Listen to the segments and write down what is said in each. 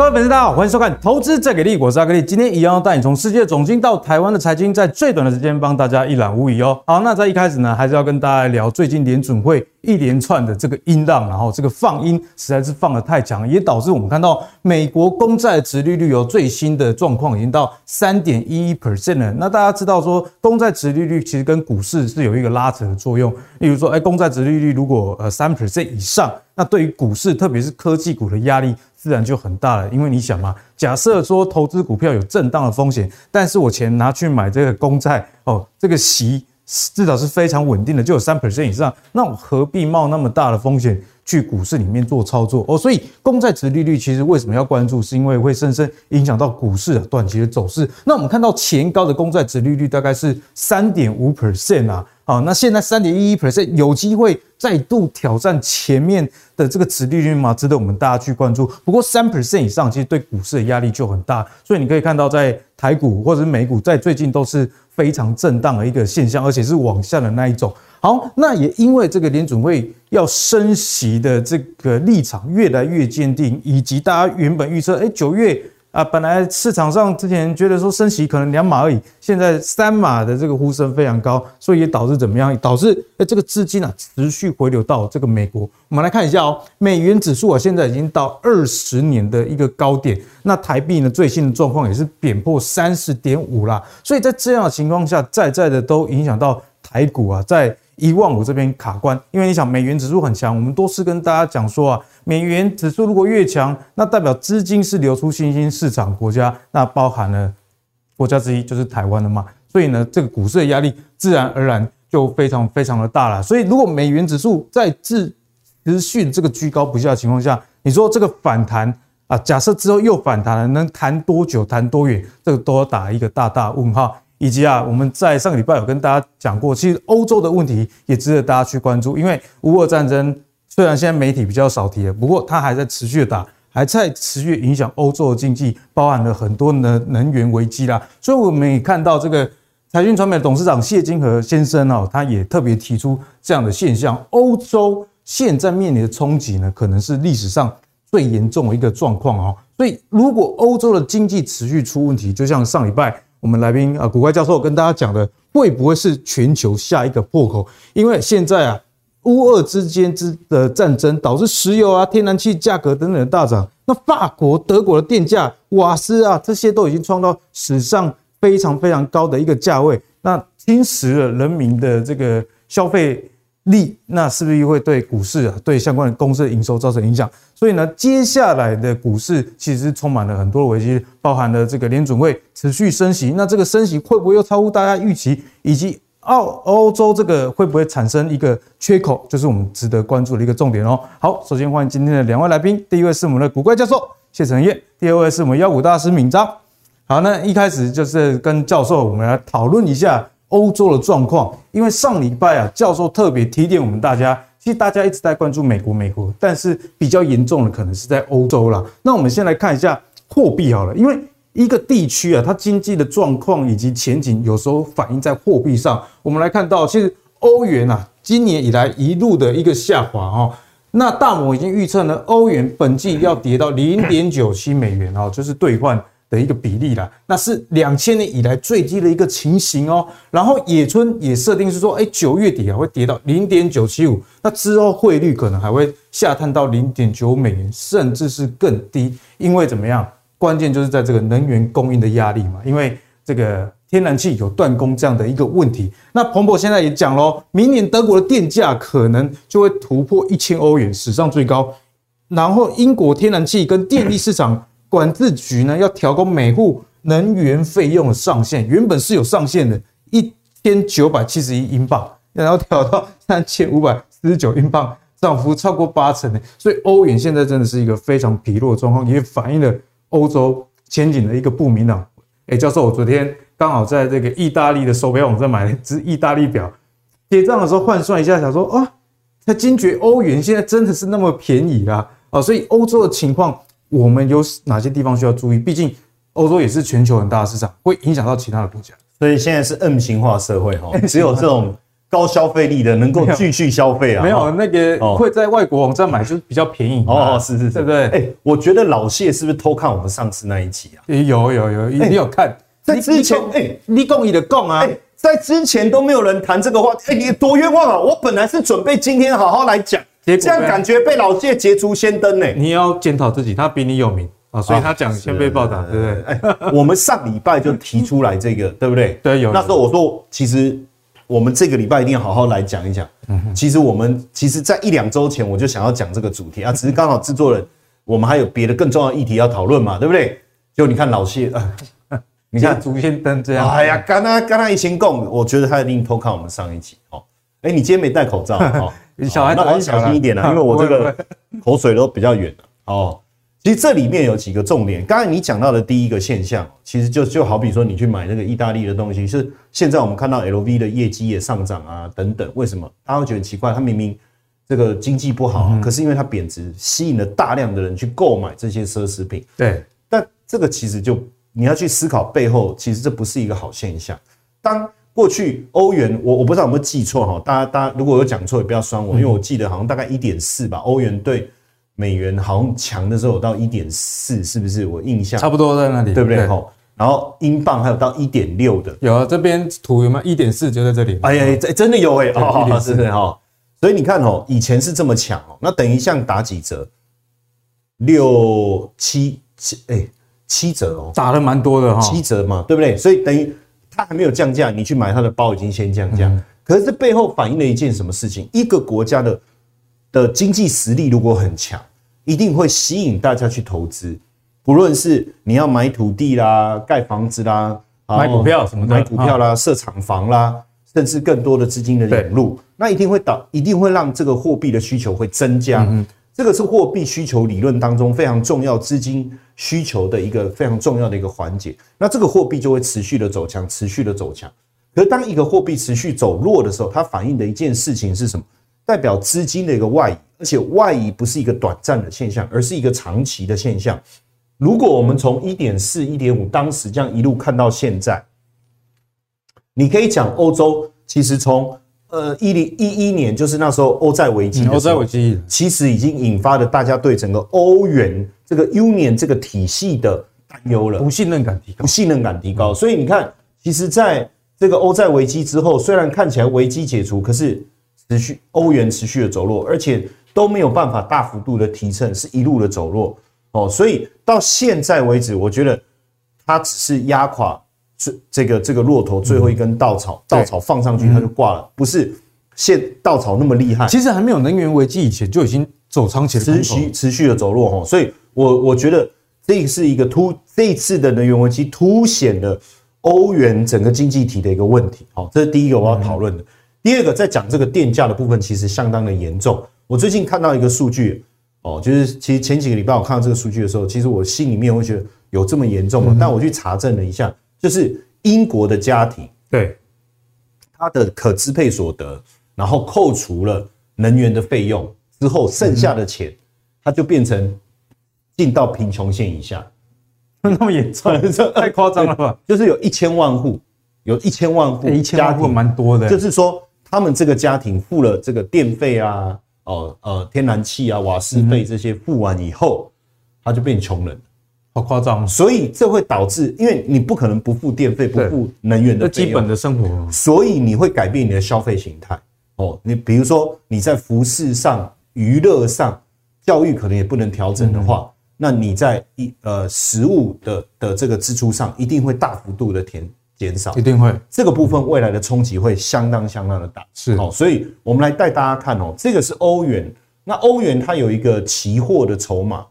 各位粉丝，大家好，欢迎收看《投资再给力》，我是阿格力。今天一样要带你从世界总经到台湾的财经，在最短的时间帮大家一览无遗哦。好，那在一开始呢，还是要跟大家聊最近联准会一连串的这个音浪，然后这个放音实在是放得太强，也导致我们看到美国公债殖利率有最新的状况已经到三点一一 percent 了。那大家知道说，公债殖利率其实跟股市是有一个拉扯的作用。例如说，哎，公债殖利率如果呃三 percent 以上，那对于股市，特别是科技股的压力。自然就很大了，因为你想嘛，假设说投资股票有震荡的风险，但是我钱拿去买这个公债哦，这个息至少是非常稳定的，就有三 percent 以上，那我何必冒那么大的风险去股市里面做操作哦？所以公债殖利率其实为什么要关注，是因为会深深影响到股市的短期的走势。那我们看到前高的公债殖利率大概是三点五 percent 啊。好，那现在三点一一 percent 有机会再度挑战前面的这个殖利率吗？值得我们大家去关注。不过三 percent 以上，其实对股市的压力就很大。所以你可以看到，在台股或者是美股，在最近都是非常震荡的一个现象，而且是往下的那一种。好，那也因为这个联准会要升息的这个立场越来越坚定，以及大家原本预测，哎，九月。啊，本来市场上之前觉得说升息可能两码而已，现在三码的这个呼声非常高，所以也导致怎么样？导致诶这个资金啊持续回流到这个美国。我们来看一下哦，美元指数啊现在已经到二十年的一个高点，那台币呢最新的状况也是贬破三十点五啦，所以在这样的情况下，在在的都影响到台股啊，在。一万五这边卡关，因为你想美元指数很强，我们多次跟大家讲说啊，美元指数如果越强，那代表资金是流出新兴市场国家，那包含了国家之一就是台湾的嘛，所以呢，这个股市的压力自然而然就非常非常的大了。所以如果美元指数在持续这个居高不下的情况下，你说这个反弹啊，假设之后又反弹了，能弹多久、弹多远，这个都要打一个大大问号。以及啊，我们在上个礼拜有跟大家讲过，其实欧洲的问题也值得大家去关注。因为乌俄战争虽然现在媒体比较少提了，不过它还在持续的打，还在持续影响欧洲的经济，包含了很多能能源危机啦。所以我们也看到这个财讯传媒的董事长谢金河先生哦，他也特别提出这样的现象：欧洲现在面临的冲击呢，可能是历史上最严重的一个状况哦。所以如果欧洲的经济持续出问题，就像上礼拜。我们来宾啊，古怪教授跟大家讲的，会不会是全球下一个破口？因为现在啊，乌俄之间之的战争导致石油啊、天然气价格等等的大涨。那法国、德国的电价、瓦斯啊，这些都已经创到史上非常非常高的一个价位，那侵蚀了人民的这个消费。利，那是不是又会对股市啊，对相关的公司的营收造成影响？所以呢，接下来的股市其实充满了很多的危机，包含了这个联准会持续升息，那这个升息会不会又超乎大家预期？以及澳欧洲这个会不会产生一个缺口？就是我们值得关注的一个重点哦。好，首先欢迎今天的两位来宾，第一位是我们的股怪教授谢承彦，第二位是我们妖股大师闵章。好，那一开始就是跟教授我们来讨论一下。欧洲的状况，因为上礼拜啊，教授特别提点我们大家，其实大家一直在关注美国，美国，但是比较严重的可能是在欧洲啦。那我们先来看一下货币好了，因为一个地区啊，它经济的状况以及前景，有时候反映在货币上。我们来看到，其实欧元啊，今年以来一路的一个下滑哦。那大摩已经预测呢，欧元本季要跌到零点九七美元哦，就是兑换。的一个比例啦，那是两千年以来最低的一个情形哦。然后野村也设定是说，哎，九月底啊会跌到零点九七五，那之后汇率可能还会下探到零点九美元，甚至是更低。因为怎么样？关键就是在这个能源供应的压力嘛。因为这个天然气有断供这样的一个问题。那彭博现在也讲喽，明年德国的电价可能就会突破一千欧元，史上最高。然后英国天然气跟电力市场。管制局呢要调高每户能源费用的上限，原本是有上限的，一千九百七十一英镑，然后调到三千五百四十九英镑，涨幅超过八成呢。所以欧元现在真的是一个非常疲弱的状况，也反映了欧洲前景的一个不明朗。哎，教授，我昨天刚好在这个意大利的手表网站买了一只意大利表，结账的时候换算一下，想说啊，才惊觉欧元现在真的是那么便宜啦啊！所以欧洲的情况。我们有哪些地方需要注意？毕竟欧洲也是全球很大的市场，会影响到其他的国家。所以现在是 M 型化社会哈，只有这种高消费力的能够继续消费啊？没有那个会在外国网站买就是比较便宜哦，是是是，对不对？哎，我觉得老谢是不是偷看我们上次那一集啊？有有有，你有看？在之前，哎，你共你的共啊，在之前都没有人谈这个话，哎，你多冤枉啊！我本来是准备今天好好来讲，这样感觉被老谢捷足先登呢。你要检讨自己，他比你有名。啊，所以他讲先被报道，对不对？哎，我们上礼拜就提出来这个，对不对？对，有。那时候我说，其实我们这个礼拜一定要好好来讲一讲。嗯，其实我们其实，在一两周前我就想要讲这个主题啊，只是刚好制作人我们还有别的更重要的议题要讨论嘛，对不对？就你看老谢，你看足先登这样。哎呀，刚刚刚刚一行共，我觉得他一定偷看我们上一集哦。哎，你今天没戴口罩哦，小孩那小心一点啊，因为我这个 口水都比较远哦。其实这里面有几个重点。刚才你讲到的第一个现象，其实就就好比说你去买那个意大利的东西，是现在我们看到 LV 的业绩也上涨啊，等等。为什么？大家会觉得奇怪，它明明这个经济不好，可是因为它贬值，吸引了大量的人去购买这些奢侈品。对。但这个其实就你要去思考背后，其实这不是一个好现象。当过去欧元，我我不知道有没有记错哈，大家大家如果有讲错也不要酸我，因为我记得好像大概一点四吧，欧元对。美元好像强的时候有到一点四，是不是？我印象差不多在那里，对不对？哈，然后英镑还有到一点六的，有啊，这边图有没有一点四就在这里？哎呀，真真的有哎，哦，是的哈。所以你看哦，以前是这么强哦，那等于像打几折，六七七哎七折哦，打了蛮多的哈，七折嘛，对不对？所以等于它还没有降价，你去买它的包已经先降价，可是这背后反映了一件什么事情？一个国家的的经济实力如果很强。一定会吸引大家去投资，不论是你要买土地啦、盖房子啦、买股票什么的，买股票啦、设厂房啦，甚至更多的资金的涌入，那一定会导，一定会让这个货币的需求会增加。这个是货币需求理论当中非常重要资金需求的一个非常重要的一个环节。那这个货币就会持续的走强，持续的走强。可是当一个货币持续走弱的时候，它反映的一件事情是什么？代表资金的一个外移。而且外移不是一个短暂的现象，而是一个长期的现象。如果我们从一点四、一点五当时这样一路看到现在，你可以讲欧洲其实从呃一零一一年，就是那时候欧债危机，欧债危机其实已经引发了大家对整个欧元这个 Union 这个体系的担忧了，不信任感提高，不信任感提高。所以你看，其实在这个欧债危机之后，虽然看起来危机解除，可是持续欧元持续的走弱，而且。都没有办法大幅度的提升，是一路的走弱哦，所以到现在为止，我觉得它只是压垮这这个这个骆驼最后一根稻草，稻草放上去它就挂了，不是现稻草那么厉害。其实还没有能源危机以前就已经走长期的持续持续的走弱哈，所以我我觉得这是一个突这一次的能源危机凸显了欧元整个经济体的一个问题。好，这是第一个我要讨论的。第二个在讲这个电价的部分，其实相当的严重。我最近看到一个数据，哦，就是其实前几个礼拜我看到这个数据的时候，其实我心里面会觉得有这么严重吗？但我去查证了一下，就是英国的家庭对他的可支配所得，然后扣除了能源的费用之后，剩下的钱，他就变成进到贫穷线以下。那么严重？这太夸张了吧？就是有一千万户，有一千万户，一千万户蛮多的。就是说，他们这个家庭付了这个电费啊。哦，呃，天然气啊、瓦斯费这些付完以后，他就变穷人，好夸张。所以这会导致，因为你不可能不付电费、不付能源的基本的生活，所以你会改变你的消费形态。哦，你比如说你在服饰上、娱乐上、教育可能也不能调整的话，那你在一呃食物的的这个支出上一定会大幅度的填。减少。一定会，这个部分未来的冲击会相当相当的大，是。哦，所以我们来带大家看哦，这个是欧元，那欧元它有一个期货的筹码，哦，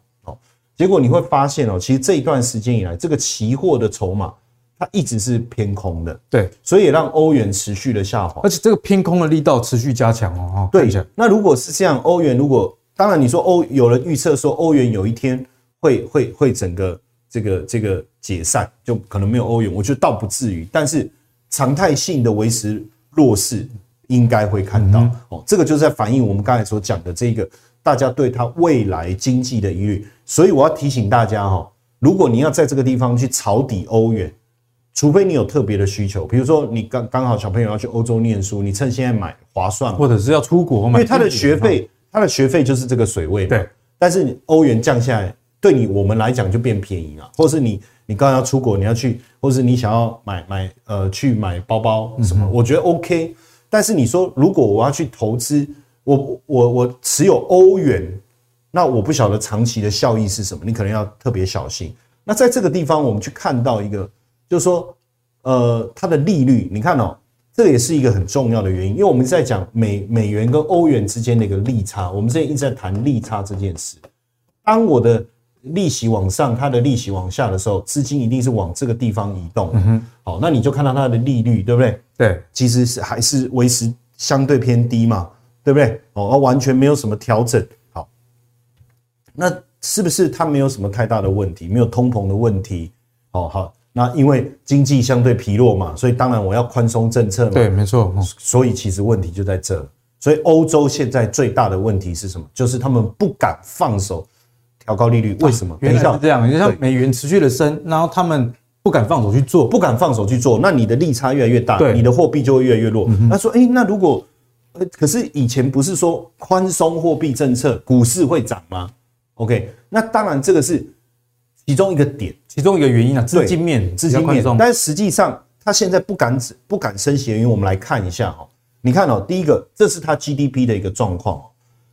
结果你会发现哦，其实这一段时间以来，这个期货的筹码它一直是偏空的，对，所以也让欧元持续的下滑，而且这个偏空的力道持续加强哦，对，那如果是这样，欧元如果当然你说欧有人预测说欧元有一天会会会整个。这个这个解散就可能没有欧元，我觉得倒不至于，但是常态性的维持弱势应该会看到。哦。这个就是在反映我们刚才所讲的这个大家对它未来经济的疑虑。所以我要提醒大家哈，如果你要在这个地方去抄底欧元，除非你有特别的需求，比如说你刚刚好小朋友要去欧洲念书，你趁现在买划算，或者是要出国买，因为他的学费，他的学费就是这个水位嘛。对，但是欧元降下来，对你我们来讲就变便宜了，或是你你刚刚要出国，你要去，或是你想要买买呃去买包包什么，我觉得 OK。但是你说如果我要去投资，我我我持有欧元，那我不晓得长期的效益是什么，你可能要特别小心。那在这个地方，我们去看到一个，就是说，呃，它的利率，你看哦，这也是一个很重要的原因，因为我们在讲美美元跟欧元之间的一个利差，我们之前一直在谈利差这件事。当我的利息往上，它的利息往下的时候，资金一定是往这个地方移动。嗯哼，好，那你就看到它的利率，对不对？对，其实是还是维持相对偏低嘛。对不对？哦，完全没有什么调整。好，那是不是它没有什么太大的问题？没有通膨的问题？哦，好，那因为经济相对疲弱嘛，所以当然我要宽松政策嘛。对，没错。所以其实问题就在这。所以欧洲现在最大的问题是什么？就是他们不敢放手调高利率。为什么？原来是这样。就像美元持续的升，然后他们不敢放手去做，不敢放手去做，那你的利差越来越大，你的货币就会越来越弱。他说：“哎，那如果……”可是以前不是说宽松货币政策股市会涨吗？OK，那当然这个是其中一个点，其中一个原因啊，资金面，资金面。但是实际上，它现在不敢不敢升息的原因，我们来看一下哈。你看哦，第一个，这是它 GDP 的一个状况。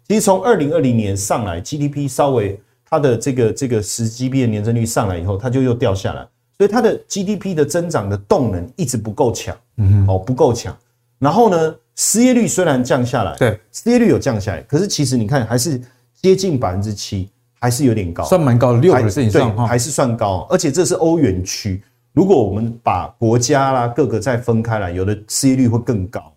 其实从二零二零年上来，GDP 稍微它的这个这个十 GDP 的年增率上来以后，它就又掉下来，所以它的 GDP 的增长的动能一直不够强，嗯，哦，不够强。然后呢，失业率虽然降下来，对，失业率有降下来，可是其实你看还是接近百分之七，还是有点高，算蛮高的，六 percent 以上还是算高。而且这是欧元区，如果我们把国家啦各个再分开来，有的失业率会更高。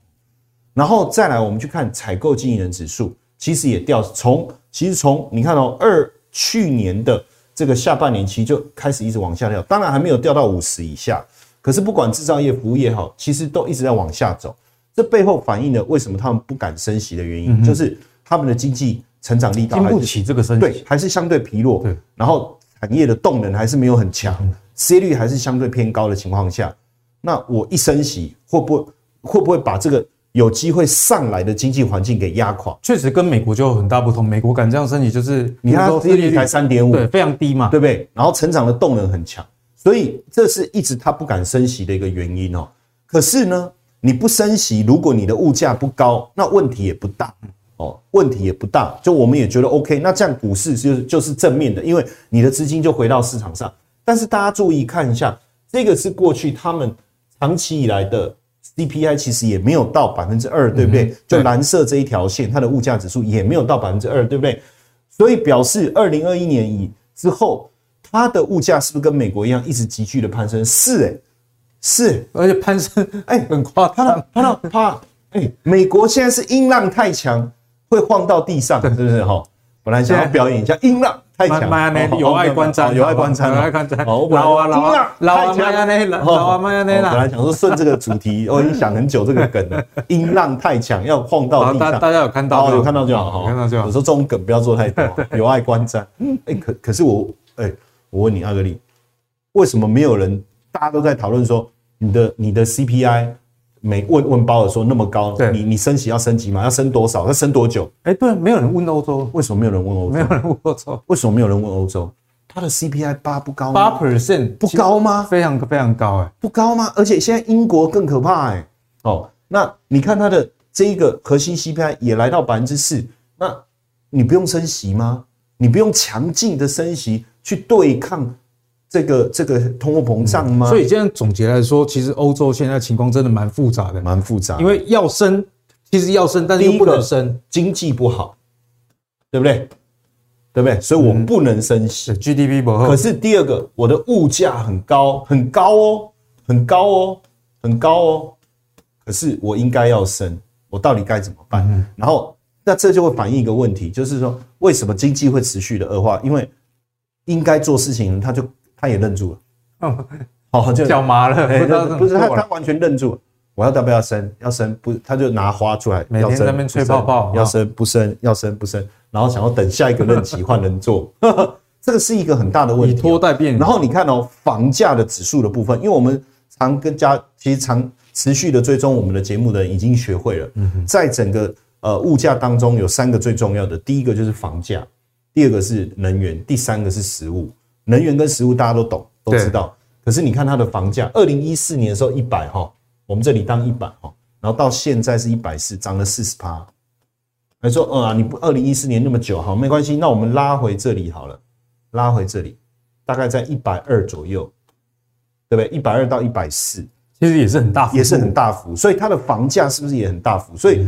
然后再来，我们去看采购经理人指数，其实也掉，从其实从你看哦，二去年的这个下半年期就开始一直往下掉，当然还没有掉到五十以下，可是不管制造业、服务业好，其实都一直在往下走。这背后反映了为什么他们不敢升息的原因，就是他们的经济成长力道经不起这个升息，对，还是相对疲弱。对，然后产业的动能还是没有很强，失业率还是相对偏高的情况下，那我一升息，会不会会不会把这个有机会上来的经济环境给压垮？确实跟美国就有很大不同。美国敢这样升息，就是你看失业率才三点五，对，非常低嘛，对不对？然后成长的动能很强，所以这是一直他不敢升息的一个原因哦。可是呢？你不升息，如果你的物价不高，那问题也不大哦，问题也不大，就我们也觉得 OK。那这样股市就就是正面的，因为你的资金就回到市场上。但是大家注意看一下，这个是过去他们长期以来的 CPI，其实也没有到百分之二，对不对？就蓝色这一条线，它的物价指数也没有到百分之二，对不对？所以表示二零二一年以之后，它的物价是不是跟美国一样一直急剧的攀升？是诶。是，而且攀升，哎，很夸张，怕怕到怕，哎，美国现在是音浪太强，会晃到地上，是不是哈？本来想要表演一下音浪太强，有碍观瞻，有碍观瞻，有碍观瞻。好，老啊老啊老啊，麦亚内，老啊麦亚内。本来想说顺这个主题，我 已经想很久这个梗了，音浪太强要晃到地上。大家有看到，有看到就好，看到就好。有时候这种梗不要做太多，有碍观瞻。哎，可可是我，哎，我问你阿格力，为什么没有人？大家都在讨论说，你的你的 CPI 没问问鲍尔说那么高，你你升息要升级吗？要升多少？要升多久？哎，对，没有人问欧洲，为什么没有人问欧洲？没有人问欧洲，为什么没有人问欧洲？它的 CPI 八不高吗？八 percent 不高吗？非常非常高哎，不高吗？而且现在英国更可怕哎，哦，那你看它的这一个核心 CPI 也来到百分之四，那你不用升息吗？你不用强劲的升息去对抗？这个这个通货膨胀吗？所以现在总结来说，其实欧洲现在情况真的蛮复杂的，蛮复杂。因为要升，其实要升，但是又不能升，经济不好，对不对？对不对？所以我不能升息，GDP 不好。可是第二个，我的物价很高，很高哦，很高哦，很高哦。可是我应该要升，我到底该怎么办？然后，那这就会反映一个问题，就是说，为什么经济会持续的恶化？因为应该做事情，他就。他也愣住了，哦，好，就脚麻了，不是他，他完全愣住了。我要要不要生？要生不？他就拿花出来，每天在那边吹泡泡，要生不生？要生不生？然后想要等下一个任期 换人做，这个是一个很大的问题，以拖代变。然后你看哦，房价的指数的部分，因为我们常跟家其实常持续的追踪我们的节目的人已经学会了，在整个呃物价当中有三个最重要的，第一个就是房价，第二个是能源，第三个是食物。能源跟食物大家都懂都知道，可是你看它的房价，二零一四年的时候一百哈，我们这里当一百哈，然后到现在是一百四，涨了四十趴。还说，呃啊，你不二零一四年那么久好，没关系，那我们拉回这里好了，拉回这里，大概在一百二左右，对不对？一百二到一百四。其实也是很大幅，也是很大幅，所以它的房价是不是也很大幅？所以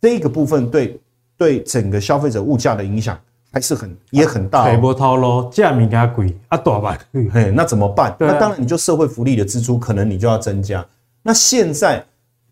这个部分对对整个消费者物价的影响还是很也很大。赔不掏咯，价米给它贵啊，多少万？嘿，那怎么办？那当然你就社会福利的支出可能你就要增加。那现在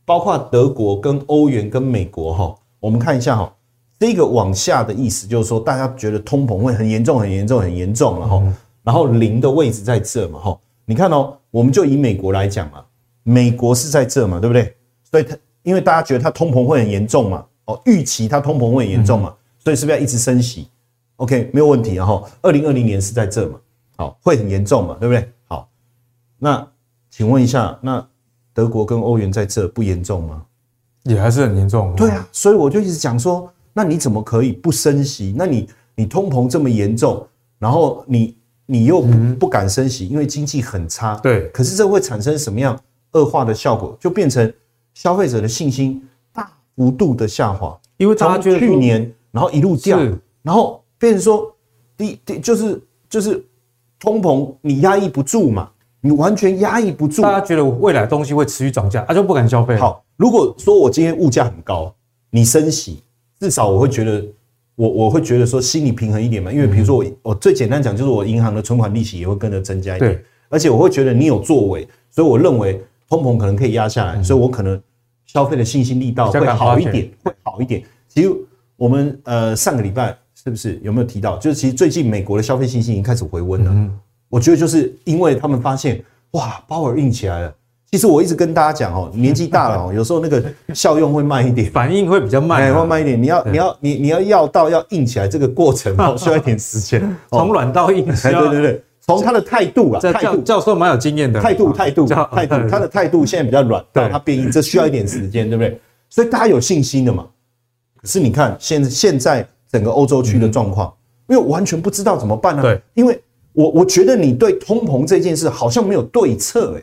包括德国跟欧元跟美国哈，我们看一下哈，这个往下的意思就是说，大家觉得通膨会很严重、很严重、很严重了哈，然后零的位置在这嘛哈，你看哦，我们就以美国来讲嘛。美国是在这嘛，对不对？所以它因为大家觉得它通膨会很严重嘛，哦，预期它通膨会很严重嘛，所以是不是要一直升息？OK，没有问题。然后二零二零年是在这嘛，好，会很严重嘛，对不对？好，那请问一下，那德国跟欧元在这不严重吗？也还是很严重。对啊，所以我就一直讲说，那你怎么可以不升息？那你你通膨这么严重，然后你你又不不敢升息，因为经济很差。对，可是这会产生什么样？恶化的效果就变成消费者的信心大幅度的下滑，因为他去年然后一路掉，然后变成说第第就是就是通膨你压抑不住嘛，你完全压抑不住，大家觉得未来东西会持续涨价，他就不敢消费。好，如果说我今天物价很高，你升息，至少我会觉得我我会觉得说心理平衡一点嘛，因为比如说我我最简单讲就是我银行的存款利息也会跟着增加一点，而且我会觉得你有作为，所以我认为。通膨可能可以压下来，所以我可能消费的信心力道会好一点，会好一点。其实我们呃上个礼拜是不是有没有提到？就是其实最近美国的消费信心已经开始回温了。我觉得就是因为他们发现哇，鲍尔硬起来了。其实我一直跟大家讲哦，年纪大了哦，有时候那个效用会慢一点，反应会比较慢，会慢一点。你要你要你你要要到要硬起来这个过程哦，需要一点时间，从软到硬。对对对。从他的态度啊，态度教授蛮有经验的。态度，态度，态度，他的态度现在比较软，对，他变硬，这需要一点时间，对不对？所以大家有信心的嘛。可是你看现现在整个欧洲区的状况，因为完全不知道怎么办呢？对，因为我我觉得你对通膨这件事好像没有对策，哎，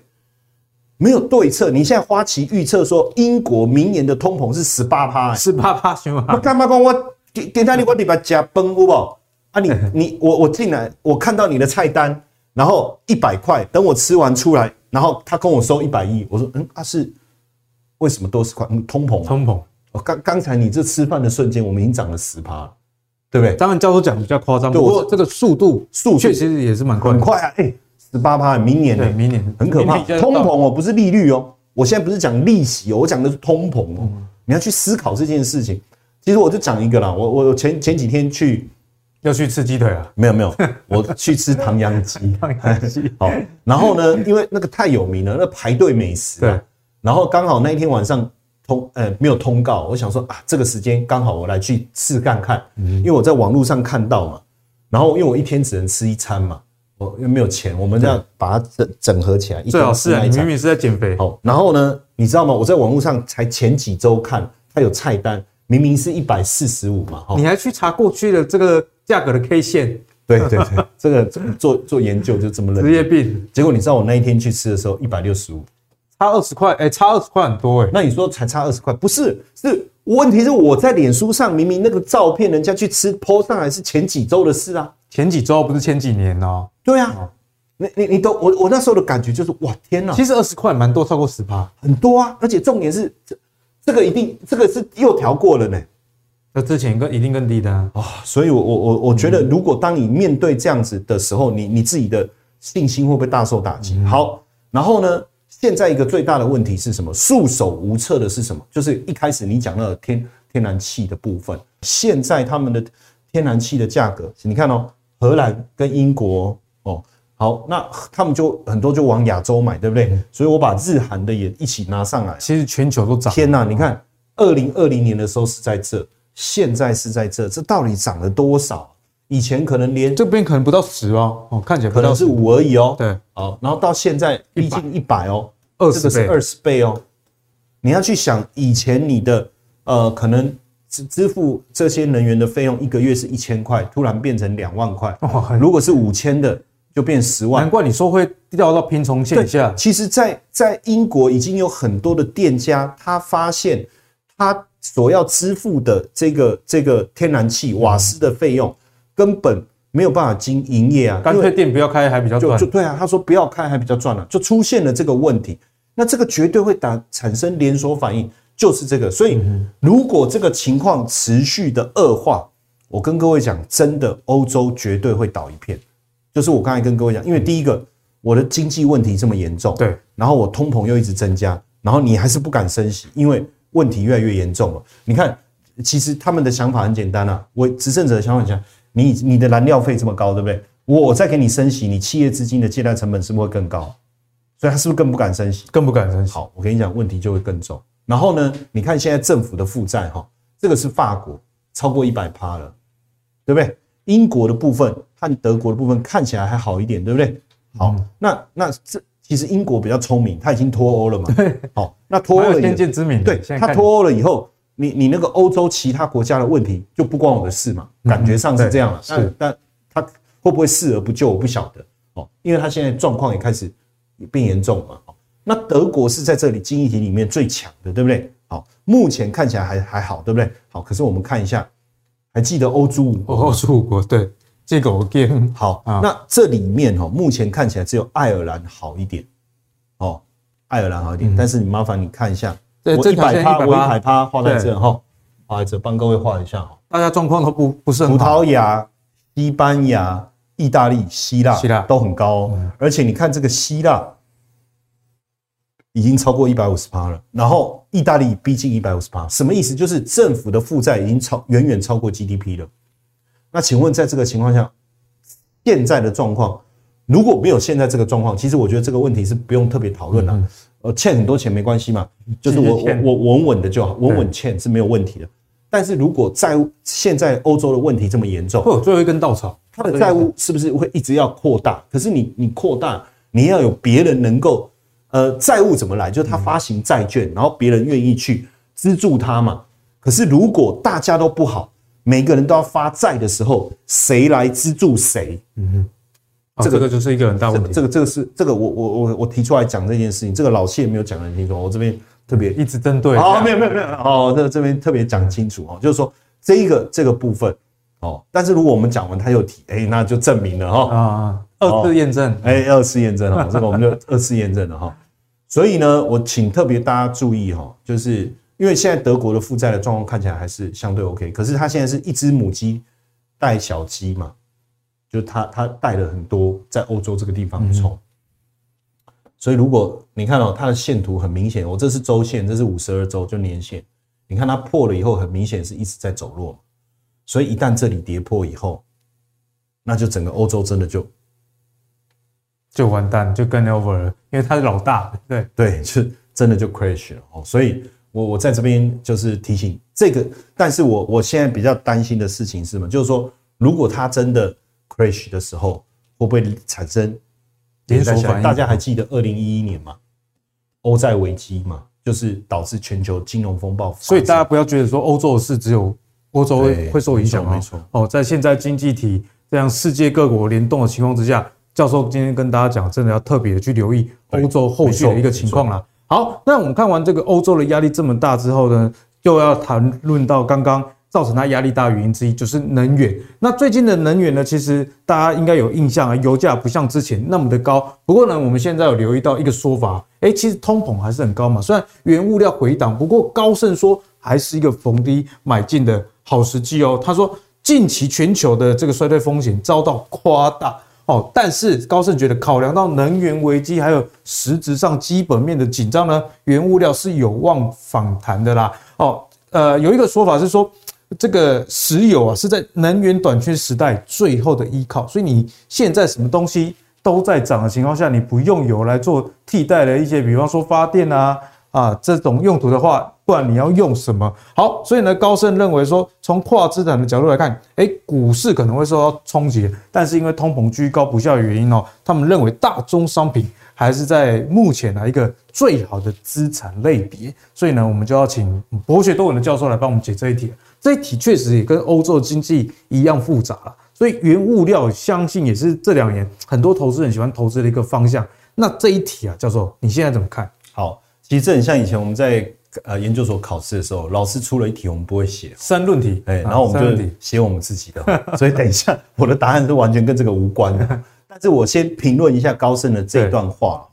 没有对策。你现在花旗预测说英国明年的通膨是十八趴，十八趴行吗？我干嘛讲我给给他你我礼拜加崩好不好？啊你，你你我我进来，我看到你的菜单，然后一百块，等我吃完出来，然后他跟我收一百一，我说嗯啊是为什么都是块？嗯，通膨，通膨。我刚刚才你这吃饭的瞬间，我们已经涨了十趴，对不对？当然教授讲比较夸张，不过这个速度速确实也是蛮快，很快啊！哎，十八趴，明年呢？明年很可怕。通膨哦，不是利率哦，我现在不是讲利息哦，我讲的是通膨哦。你要去思考这件事情。其实我就讲一个啦，我我前前几天去。要去吃鸡腿啊？没有没有，我去吃唐扬鸡。唐扬鸡 好，然后呢，因为那个太有名了，那排队美食。对。然后刚好那一天晚上通呃没有通告，我想说啊，这个时间刚好我来去试看看，因为我在网络上看到嘛。然后因为我一天只能吃一餐嘛，我又没有钱，我们这样把它整整合起来。最好是啊，你明明是在减肥。好，然后呢，你知道吗？我在网络上才前几周看，它有菜单，明明是一百四十五嘛。你还去查过去的这个？价格的 K 线，对对对，这个做做研究就这么冷。职业病。结果你知道我那一天去吃的时候，一百六十五，差二十块，哎，差二十块很多哎。那你说才差二十块，不是？是问题是我在脸书上明明那个照片，人家去吃 po 上来是前几周的事啊，前几周不是前几年哦。对啊，你你你都我我那时候的感觉就是哇天哪，其实二十块蛮多，超过十趴，很多啊。而且重点是这这个一定这个是又调过了呢。那之前更一定更低的啊，哦、所以我我我我觉得，如果当你面对这样子的时候，你你自己的信心会不会大受打击？好，然后呢，现在一个最大的问题是什么？束手无策的是什么？就是一开始你讲到的天天然气的部分，现在他们的天然气的价格，你看哦，荷兰跟英国哦，好，那他们就很多就往亚洲买，对不对？所以我把日韩的也一起拿上来。其实全球都涨。天哪，你看，二零二零年的时候是在这。现在是在这，这到底涨了多少？以前可能连这边可能不到十哦，哦，看起来可能是五而已哦。对，好，然后到现在逼近一百哦，二十倍，这个是二十倍哦。你要去想，以前你的呃，可能支支付这些能源的费用，一个月是一千块，突然变成两万块。如果是五千的，就变十万。难怪你说会掉到贫穷线下。其实在，在在英国已经有很多的店家，他发现他所要支付的这个这个天然气瓦斯的费用根本。没有办法经营业啊，干脆店不要开还比较赚。就对啊，他说不要开还比较赚啊，就出现了这个问题。那这个绝对会打产生连锁反应，就是这个。所以如果这个情况持续的恶化，我跟各位讲，真的欧洲绝对会倒一片。就是我刚才跟各位讲，因为第一个我的经济问题这么严重，对，然后我通膨又一直增加，然后你还是不敢升息，因为问题越来越严重了。你看，其实他们的想法很简单啊，我执政者的想法很简单。你你的燃料费这么高，对不对？我再给你升息，你企业资金的借贷成本是不是会更高？所以他是不是更不敢升息？更不敢升息。好，我跟你讲，问题就会更重。然后呢，你看现在政府的负债哈，这个是法国超过一百趴了，对不对？英国的部分和德国的部分看起来还好一点，对不对？好，那那这其实英国比较聪明，他已经脱欧了嘛。对。好，那脱欧了，先见之明。对，他脱欧了以后。你你那个欧洲其他国家的问题就不关我的事嘛？感觉上是这样了。但但他会不会视而不救，我不晓得哦。因为他现在状况也开始变严重嘛。那德国是在这里经济体里面最强的，对不对？好，目前看起来还还好，对不对？好，可是我们看一下，还记得欧洲五国？欧洲五国对这个我记好。那这里面哈，目前看起来只有爱尔兰好一点哦，爱尔兰好一点。但是你麻烦你看一下。对，我一百趴，我一百趴画在这哈，画在这，帮各位画一下哈。大家状况都不不是很好。葡萄牙、西班牙、意大利、希腊、希腊都很高，而且你看这个希腊已经超过一百五十趴了，然后意大利逼近一百五十趴，什么意思？就是政府的负债已经超远远超过 GDP 了。那请问在这个情况下，现在的状况如果没有现在这个状况，其实我觉得这个问题是不用特别讨论了。呃，欠很多钱没关系嘛，就是我我我稳稳的就好，稳稳欠是没有问题的。但是如果债务现在欧洲的问题这么严重，会有最后一根稻草，它的债务是不是会一直要扩大？可是你你扩大，你要有别人能够呃债务怎么来？就是他发行债券，然后别人愿意去资助他嘛。可是如果大家都不好，每个人都要发债的时候，谁来资助谁？嗯哼。这个就是一个很大问题。这个这个是这个我我我我提出来讲这件事情，这个老谢没有讲得很清楚，我这边特别一直针对。哦，没有没有没有哦，这这边特别讲清楚哦，就是说这一个这个部分哦，但是如果我们讲完他又提，哎，那就证明了哈啊，二次验证，哎，二次验证哈，这个我们就二次验证了哈。所以呢，我请特别大家注意哈，就是因为现在德国的负债的状况看起来还是相对 OK，可是他现在是一只母鸡带小鸡嘛。就是他他带了很多在欧洲这个地方冲，所以如果你看到它的线图很明显，我这是周线，这是五十二周就年线，你看它破了以后，很明显是一直在走弱，所以一旦这里跌破以后，那就整个欧洲真的就就完蛋，就跟 over 了，因为他是老大，对。对，就真的就 crash 了哦。所以我我在这边就是提醒这个，但是我我现在比较担心的事情是什么？就是说如果他真的 crash 的时候会不会产生连锁反应？大家还记得二零一一年吗？欧债危机嘛，就是导致全球金融风暴。所以大家不要觉得说欧洲的事只有欧洲会会受影响，没错。哦，在现在经济体这样世界各国联动的情况之下，教授今天跟大家讲，真的要特别的去留意欧洲后续的一个情况啦。好，那我们看完这个欧洲的压力这么大之后呢，又要谈论到刚刚。造成它压力大的原因之一就是能源。那最近的能源呢，其实大家应该有印象啊，油价不像之前那么的高。不过呢，我们现在有留意到一个说法，诶，其实通膨还是很高嘛。虽然原物料回档，不过高盛说还是一个逢低买进的好时机哦。他说，近期全球的这个衰退风险遭到夸大哦，但是高盛觉得考量到能源危机还有实质上基本面的紧张呢，原物料是有望反弹的啦。哦，呃，有一个说法是说。这个石油啊，是在能源短缺时代最后的依靠，所以你现在什么东西都在涨的情况下，你不用油来做替代的一些，比方说发电啊啊这种用途的话，不然你要用什么？好，所以呢，高盛认为说，从跨资产的角度来看，诶，股市可能会受到冲击，但是因为通膨居高不下的原因哦，他们认为大宗商品还是在目前的一个最好的资产类别。所以呢，我们就要请博学多闻的教授来帮我们解这一题。这一题确实也跟欧洲经济一样复杂了。所以原物料相信也是这两年很多投资人喜欢投资的一个方向。那这一题啊，教授你现在怎么看？好，其实这很像以前我们在呃研究所考试的时候，老师出了一题，我们不会写申论题，哎，然后我们就写我们自己的。所以等一下我的答案是完全跟这个无关的。但是我先评论一下高盛的这段话，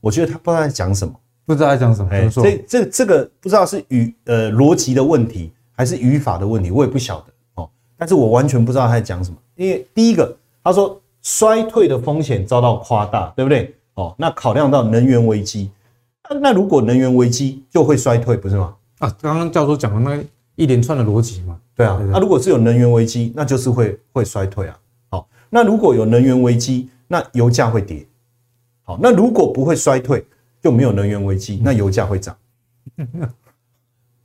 我觉得他不知道在讲什么，不知道在讲什么。哎，这这这个不知道是语呃逻辑的问题还是语法的问题，我也不晓得哦。但是我完全不知道他在讲什么。因为第一个，他说衰退的风险遭到夸大，对不对？哦，那考量到能源危机，那如果能源危机就会衰退，不是吗？啊，刚刚教授讲的那一连串的逻辑嘛，对啊。那如果是有能源危机，那就是会会衰退啊。好，那如果有能源危机，那油价会跌。好，那如果不会衰退，就没有能源危机，那油价会涨。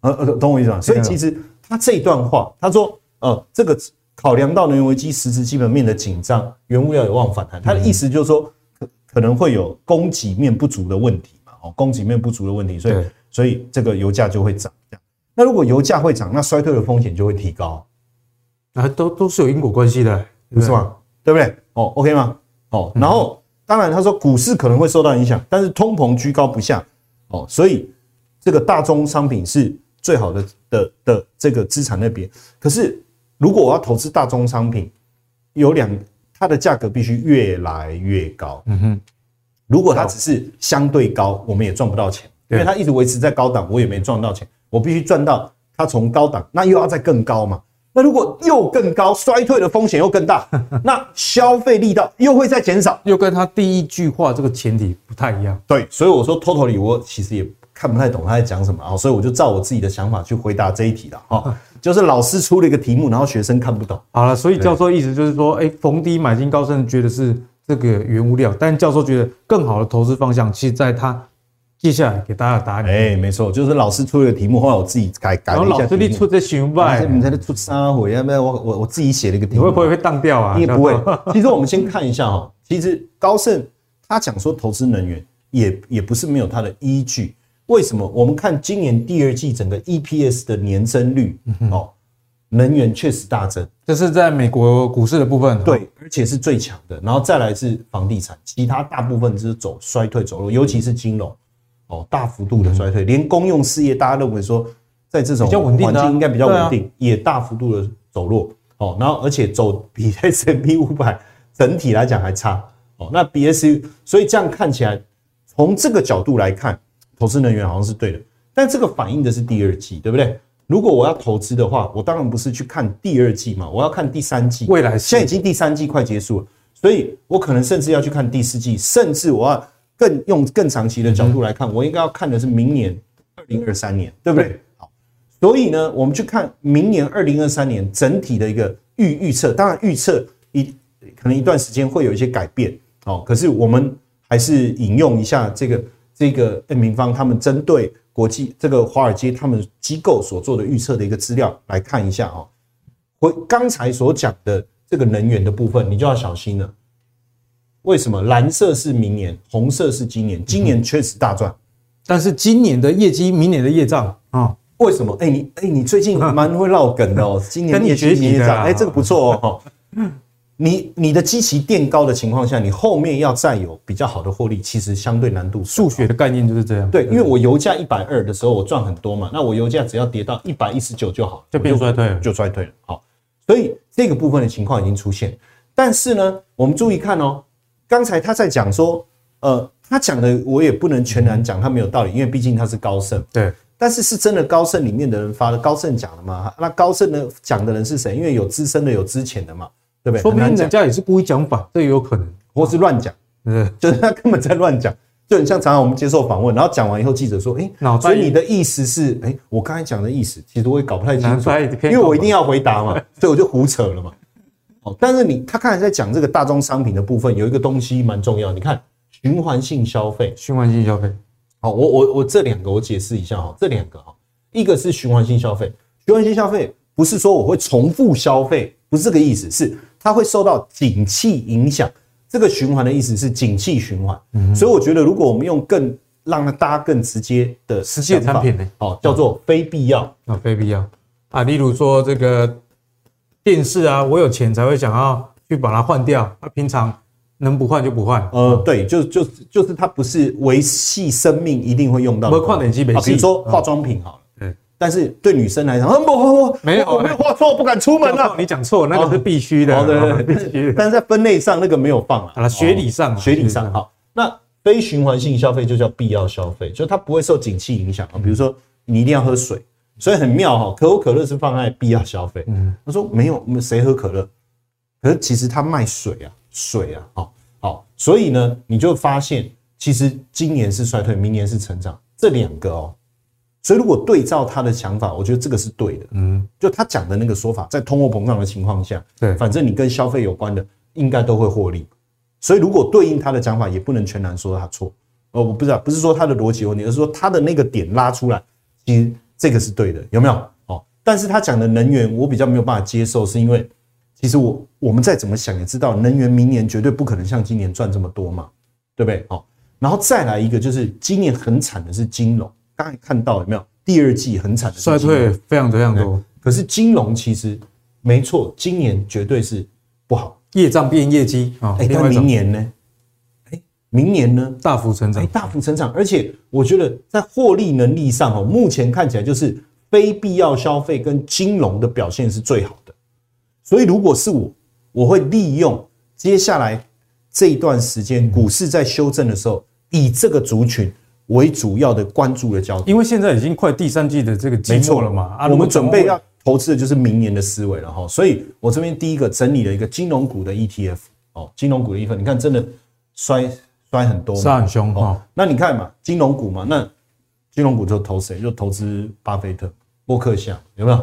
呃呃，懂我意思吗？所以其实他这段话，他说，呃，这个。考量到能源危机实质基本面的紧张，原物料有望反弹。他的意思就是说，可可能会有供给面不足的问题嘛？哦，供给面不足的问题，所以所以这个油价就会涨。那如果油价会涨，那衰退的风险就会提高。啊，都都是有因果关系的，不是吗？对不对？哦，OK 吗？哦，然后当然他说股市可能会受到影响，但是通膨居高不下。哦，所以这个大宗商品是最好的的的这个资产类别。可是。如果我要投资大宗商品，有两，它的价格必须越来越高。嗯哼，如果它只是相对高，我们也赚不到钱，因为它一直维持在高档，我也没赚到钱。我必须赚到它从高档，那又要再更高嘛？那如果又更高，衰退的风险又更大，那消费力道又会再减少，又跟他第一句话这个前提不太一样。对，所以我说 totally，我其实也看不太懂他在讲什么啊，所以我就照我自己的想法去回答这一题了哈。就是老师出了一个题目，然后学生看不懂。好了，所以教授意思就是说，哎，逢低买进高盛，觉得是这个原物料，但教授觉得更好的投资方向，其实在他接下来给大家的答案。哎，没错，就是老师出了一个题目，后来我自己改改了一下。老师你出这熊拜，你才能出三回，要不然我我我自己写了一个题目，会不会会当掉啊？你也不会。其实我们先看一下哈，其实高盛他讲说投资能源也也不是没有他的依据。为什么？我们看今年第二季整个 EPS 的年增率哦，能源确实大增，这是在美国股市的部分，对，而且是最强的。然后再来是房地产，其他大部分就是走衰退走弱，尤其是金融哦，大幅度的衰退。连公用事业，大家认为说在这种环境应该比较稳定，也大幅度的走弱哦。然后而且走比 S M P 五百整体来讲还差哦。那 BSU，所以这样看起来，从这个角度来看。投资能源好像是对的，但这个反映的是第二季，对不对？如果我要投资的话，我当然不是去看第二季嘛，我要看第三季。未来现在已经第三季快结束了，所以我可能甚至要去看第四季，甚至我要更用更长期的角度来看，我应该要看的是明年二零二三年，对不对？好，所以呢，我们去看明年二零二三年整体的一个预预测，当然预测一可能一段时间会有一些改变哦，可是我们还是引用一下这个。这个 M 平方他们针对国际这个华尔街他们机构所做的预测的一个资料来看一下啊，我刚才所讲的这个能源的部分，你就要小心了。为什么蓝色是明年，红色是今年？今年确实大赚，但是今年的业绩，明年的业障啊？为什么？哎，你哎，你最近蛮会绕梗的哦。今年业绩业障，哎，这个不错哦。你你的基期垫高的情况下，你后面要再有比较好的获利，其实相对难度。数学的概念就是这样。对，因为我油价一百二的时候，我赚很多嘛，那我油价只要跌到一百一十九就好，就变衰退了，就衰退了。好，所以这个部分的情况已经出现。但是呢，我们注意看哦，刚才他在讲说，呃，他讲的我也不能全然讲他没有道理，因为毕竟他是高盛。对。但是是真的高盛里面的人发的，高盛讲的嘛？那高盛的讲的人是谁？因为有资深的，有资浅的嘛。对不对？说不定人家也是故意讲反，这也有可能，或是乱讲，嗯，就是他根本在乱讲，就很像常常我们接受访问，然后讲完以后，记者说：“哎，所以你的意思是，哎，我刚才讲的意思，其实我也搞不太清楚，因为我一定要回答嘛，所以我就胡扯了嘛。”哦，但是你他刚才在讲这个大宗商品的部分，有一个东西蛮重要，你看循环性消费，循环性消费，好，我我我这两个我解释一下哈，这两个哈，一个是循环性消费，循环性消费不是说我会重复消费，不是这个意思，是。它会受到景气影响，这个循环的意思是景气循环。嗯，所以我觉得如果我们用更让大家更直接的实际产品呢，哦，叫做非必要。啊，非必要。啊，例如说这个电视啊，我有钱才会想要去把它换掉，啊，平常能不换就不换。呃，对，就就就是它不是维系生命一定会用到的。换点基本，比如说化妆品好了，对，但是对女生来讲，不不不，没有，我没有画错，不敢出门了。你讲错，那个是必须的，对对，必须。但是在分类上那个没有放啊，学理上，学理上好，那。非循环性消费就叫必要消费，就它不会受景气影响啊。比如说你一定要喝水，所以很妙哈，可口可乐是放在必要消费。嗯，他说没有，谁喝可乐？可是其实他卖水啊，水啊，好，好，所以呢，你就发现其实今年是衰退，明年是成长，这两个哦。所以如果对照他的想法，我觉得这个是对的。嗯，就他讲的那个说法，在通货膨胀的情况下，对，反正你跟消费有关的，应该都会获利。所以，如果对应他的讲法，也不能全然说他错。哦，我不知道，不是说他的逻辑有问题，而是说他的那个点拉出来，其实这个是对的，有没有？哦，但是他讲的能源，我比较没有办法接受，是因为其实我我们再怎么想也知道，能源明年绝对不可能像今年赚这么多嘛，对不对？哦，然后再来一个，就是今年很惨的是金融，刚才看到有没有？第二季很惨的衰退非常非常多，可是金融其实没错，今年绝对是不好。业账变业绩啊！哎，那明年呢？哎，明年呢？大幅成长，大幅成长，而且我觉得在获利能力上哦，目前看起来就是非必要消费跟金融的表现是最好的。所以如果是我，我会利用接下来这一段时间股市在修正的时候，以这个族群为主要的关注的焦点。因为现在已经快第三季的这个季末了嘛，我们准备要。投资的就是明年的思维了哈，所以我这边第一个整理了一个金融股的 ETF 哦，金融股的 ETF，你看真的摔摔很多，摔很凶哈。那你看嘛，金融股嘛，那金融股就投谁？就投资巴菲特、波克夏，有没有？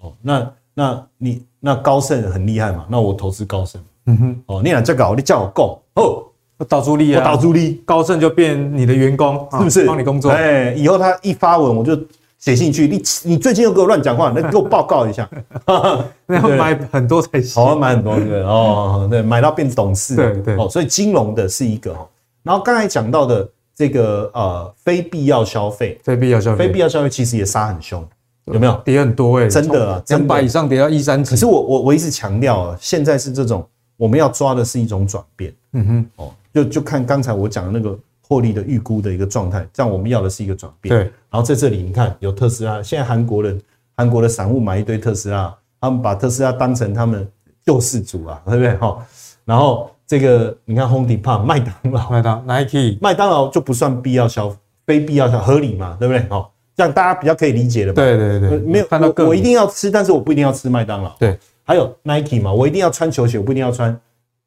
哦，那那你那高盛很厉害嘛？那我投资高盛，嗯哼，哦，你俩这个，你叫我够哦，导助力啊，导助力，高盛就变你的员工，是不是？帮你工作，哎，以后他一发文我就。写信去，你你最近又给我乱讲话，那给我报告一下。那要买很多才行。好，买很多对哦，对，买到变董事。对对哦，所以金融的是一个哈。然后刚才讲到的这个呃非必要消费，非必要消费，非必要消费其实也杀很凶，有没有？跌很多哎，真的啊，两百以上跌到一三。可是我我我一直强调啊，现在是这种我们要抓的是一种转变。嗯哼，哦，就就看刚才我讲的那个。获利的预估的一个状态，这样我们要的是一个转变。对，然后在这里你看有特斯拉，现在韩国人韩国的散户买一堆特斯拉，他们把特斯拉当成他们救世主啊，对不对？哈，然后这个你看 Home Depot 麦当劳，麦当 Nike 麦当劳就不算必要消费，非必要消合理嘛，对不对？哦，这样大家比较可以理解的。对对对，没有看到我一定要吃，但是我不一定要吃麦当劳。对，还有 Nike 嘛，我一定要穿球鞋，我不一定要穿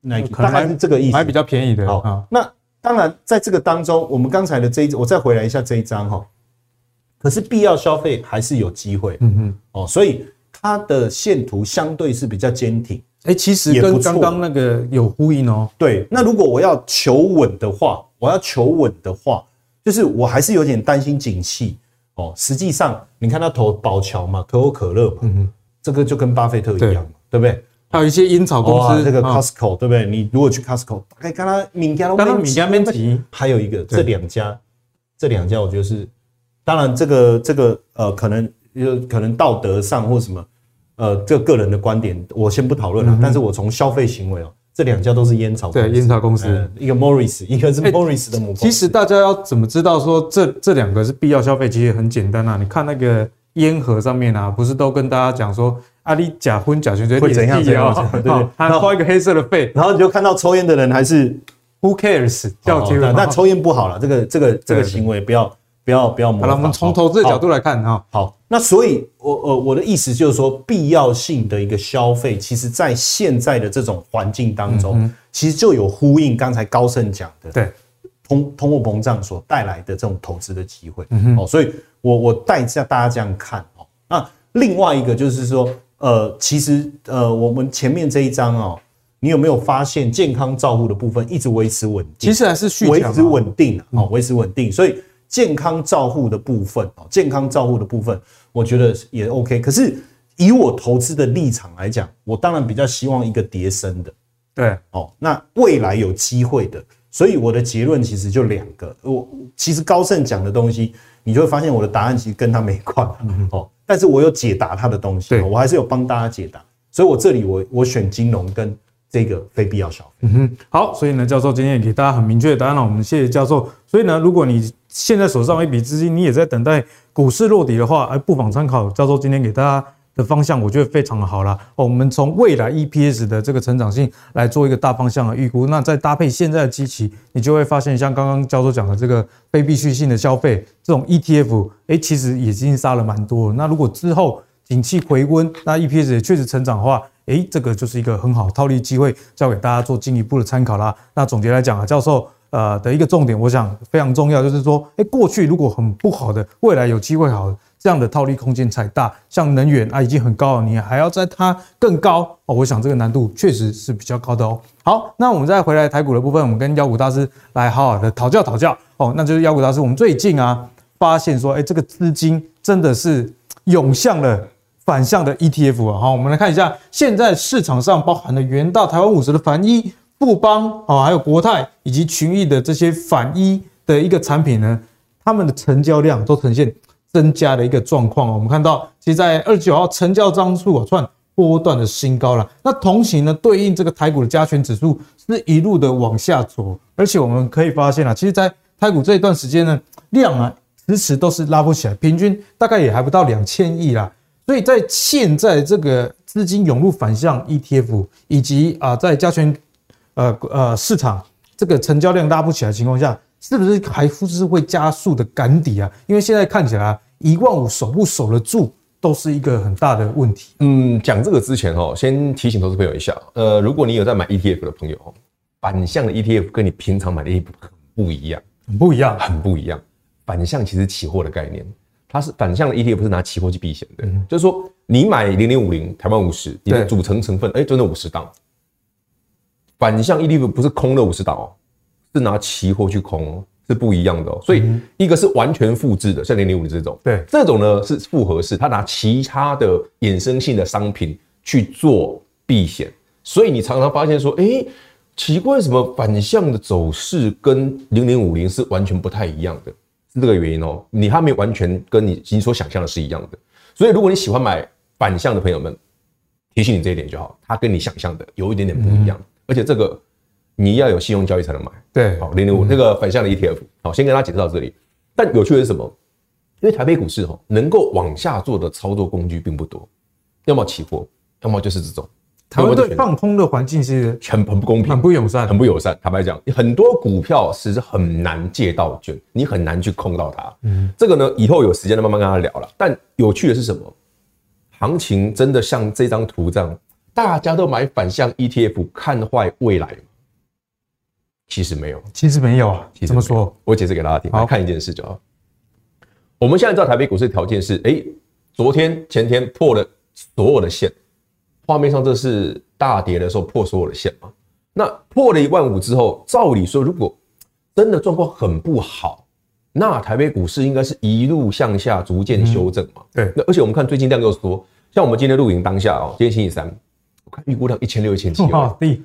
Nike，大概是这个意思，买比较便宜的。好，那。当然，在这个当中，我们刚才的这一，我再回来一下这一张哈。可是必要消费还是有机会，嗯哼，哦，所以它的线图相对是比较坚挺。哎，其实跟刚刚那个有呼应哦。对，那如果我要求稳的话，我要求稳的话，就是我还是有点担心景气哦。实际上，你看他投宝桥嘛，可口可乐嘛，嗯哼，这个就跟巴菲特一样嘛，对不对？还有一些烟草公司，这个 Costco 对不对？你如果去 Costco，大概跟他敏感，跟他敏家面积。还有一个这两家，这两家我觉得是，当然这个这个呃，可能有可能道德上或什么，呃，这个个人的观点我先不讨论了。但是我从消费行为哦，这两家都是烟草，对烟草公司，一个 Morris，一个是 Morris 的母公司。其实大家要怎么知道说这这两个是必要消费？其实很简单啊，你看那个烟盒上面啊，不是都跟大家讲说。啊，你假婚假学会怎样怎样？对对，他画一个黑色的肺，然后你就看到抽烟的人还是 Who cares？叫结论。那抽烟不好了，这个这个这个行为不要不要不要模仿。好了，我们从投资的角度来看哈。好，那所以我呃我的意思就是说，必要性的一个消费，其实在现在的这种环境当中，其实就有呼应刚才高盛讲的，对通通货膨胀所带来的这种投资的机会。哦，所以我我带一下大家这样看哦。那另外一个就是说。呃，其实呃，我们前面这一章哦，你有没有发现健康照护的部分一直维持稳定？其实还是续维持稳定啊，维持稳定。所以健康照护的部分哦，健康照护的部分，我觉得也 OK。可是以我投资的立场来讲，我当然比较希望一个叠升的对，哦，那未来有机会的，所以我的结论其实就两个。我其实高盛讲的东西，你就会发现我的答案其实跟他没关哦，但是我有解答他的东西，我还是有帮大家解答。所以我这里我我选金融跟这个非必要消费。嗯哼，好，所以呢，教授今天也给大家很明确的答案了。我们谢谢教授。所以呢，如果你现在手上有一笔资金，你也在等待股市落底的话，哎，不妨参考教授今天给大家的方向，我觉得非常的好啦。我们从未来 EPS 的这个成长性来做一个大方向的预估，那再搭配现在的基期，你就会发现，像刚刚教授讲的这个非必需性的消费这种 ETF，哎，其实已经杀了蛮多了。那如果之后景气回温，那 EPS 也确实成长的话，诶，这个就是一个很好套利机会，交给大家做进一步的参考啦。那总结来讲啊，教授呃的一个重点，我想非常重要，就是说，诶，过去如果很不好的，未来有机会好的，这样的套利空间才大。像能源啊，已经很高了，你还要在它更高哦，我想这个难度确实是比较高的哦。好，那我们再回来台股的部分，我们跟妖股大师来好好的讨教讨教哦。那就是妖股大师，我们最近啊发现说，诶，这个资金真的是涌向了。反向的 ETF 啊，好，我们来看一下，现在市场上包含了元大台湾五十的反一、富邦啊，还有国泰以及群益的这些反一的一个产品呢，他们的成交量都呈现增加的一个状况。我们看到，其实在二十九号成交张数啊创波段的新高了。那同时呢，对应这个台股的加权指数是一路的往下走，而且我们可以发现啊，其实，在台股这一段时间呢，量啊迟迟都是拉不起来，平均大概也还不到两千亿啦。所以在现在这个资金涌入反向 ETF，以及啊在加权呃呃市场这个成交量拉不起来的情况下，是不是还是会加速的赶底啊？因为现在看起来一万五守不守得住，都是一个很大的问题。嗯，讲这个之前哦，先提醒投资朋友一下，呃，如果你有在买 ETF 的朋友，反向的 ETF 跟你平常买的 ETF 很不一样，很不一样，很不一样。反向其实期货的概念。它是反向的 ETF，是拿期货去避险的。就是说，你买零零五零台湾五十，你的组成成分，哎，就那五十档。反向 ETF 不是空了五十档哦，是拿期货去空，哦是不一样的哦。所以，一个是完全复制的，像零零五零这种，对，这种呢是复合式，它拿其他的衍生性的商品去做避险。所以你常常发现说，哎，奇怪，为什么反向的走势跟零零五零是完全不太一样的？是这个原因哦，你还没有完全跟你你所想象的是一样的，所以如果你喜欢买反向的朋友们，提醒你这一点就好，它跟你想象的有一点点不一样，而且这个你要有信用交易才能买。对，好零零五那个反向的 ETF，好，先跟大家解释到这里。但有趣的是什么？因为台北股市哈，能够往下做的操作工具并不多，要么期货，要么就是这种。台湾对放空的环境是很很不公平，很不友善，很不友善。坦白讲，很多股票其实很难借到券，你很难去控到它。嗯，这个呢，以后有时间再慢慢跟他聊了。但有趣的是什么？行情真的像这张图这样，大家都买反向 ETF 看坏未来吗？其实没有，其实没有啊。怎么说？我解释给大家听。好，看一件事就好。我们现在知道台北股市的条件是：哎，昨天前天破了所有的线。画面上这是大跌的时候破所有的线嘛？那破了一万五之后，照理说，如果真的状况很不好，那台北股市应该是一路向下逐渐修正嘛？对。那而且我们看最近量又多，像我们今天录影当下哦，今天星期三，我看预估量一千六、一千七，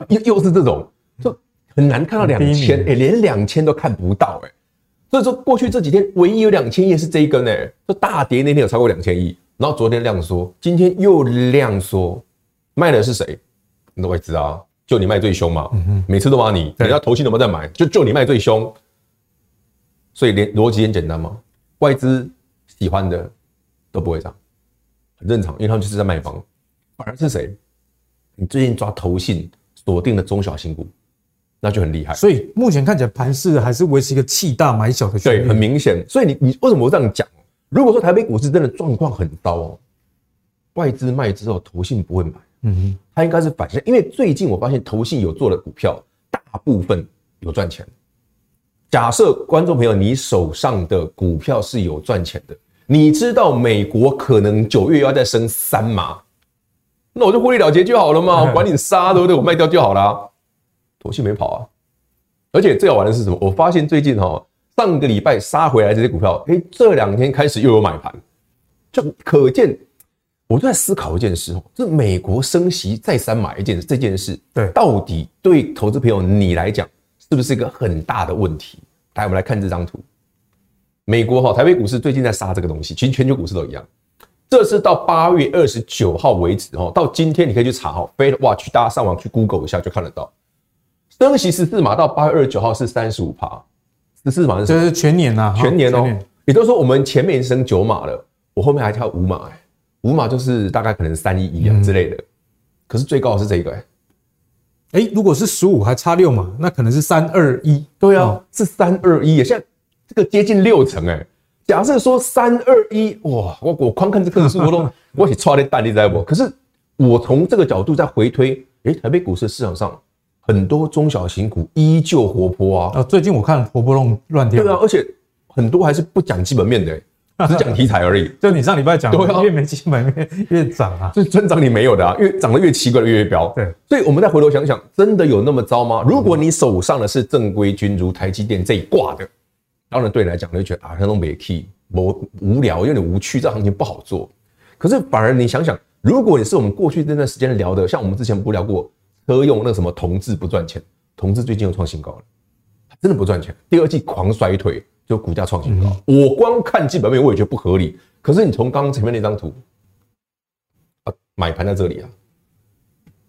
又又是这种，就很难看到两千，哎，连两千都看不到哎。所以说过去这几天唯一有两千亿是这一根哎，就大跌那天有超过两千亿，然后昨天量缩，今天又量缩。卖的是谁？你都会知道，就你卖最凶嘛。每次都把你，人家投信都没在买，就就你卖最凶。所以连逻辑很简单嘛，外资喜欢的都不会涨，很正常，因为他们就是在卖房。反而是谁？你最近抓投信锁定的中小型股，那就很厉害。所以目前看起来盘势还是维持一个弃大买小的。对，很明显。所以你你为什么我这样讲？如果说台北股市真的状况很糟哦，外资卖之后，投信不会买。嗯哼，它应该是反向，因为最近我发现投信有做的股票，大部分有赚钱。假设观众朋友，你手上的股票是有赚钱的，你知道美国可能九月要再升三码，那我就获利了结就好了嘛，我 管你杀对不对？我卖掉就好了。投信没跑啊，而且最好玩的是什么？我发现最近哈，上个礼拜杀回来这些股票，哎，这两天开始又有买盘，就可见。我就在思考一件事哦，这美国升息再三买一件这件事，对，到底对投资朋友你来讲是不是一个很大的问题？来，我们来看这张图，美国哈台北股市最近在杀这个东西，其实全球股市都一样。这是到八月二十九号为止哦，到今天你可以去查哈，Fed Watch，大家上网去 Google 一下就看得到。升息十四码到八月二十九号是三十五趴，十四码是这是全年呐，全年哦。也就是说，我们前面升九码了，我后面还跳五码，哎，五码就是大概可能三一一啊之类的。可是最高的是这个，哎，哎，如果是十五还差六码，那可能是三二一。对啊，是三二一，现在这个接近六成，哎。假设说三二一，哇，我我光看这个数我都我也差的蛋力在不？可是我从这个角度再回推，哎，台北股市市场上很多中小型股依旧活泼啊。啊，最近我看活泼乱乱跳。对啊，而且很多还是不讲基本面的，只讲题材而已。就你上礼拜讲，对，越没基本面越涨啊，就增长你没有的啊，越涨得越奇怪的越飙。对，所以我们再回头想想，真的有那么糟吗？如果你手上的是正规军，如台积电这一挂的。当然，对你来讲，你就觉得啊，那种没 key，无无聊，有点无趣，这行情不好做。可是反而你想想，如果你是我们过去这段时间聊的，像我们之前不聊过车用那个什么同志不赚钱，同志最近又创新高了，真的不赚钱。第二季狂衰退，就股价创新高。我光看基本面，我也觉得不合理。可是你从刚刚前面那张图啊，买盘在这里啊，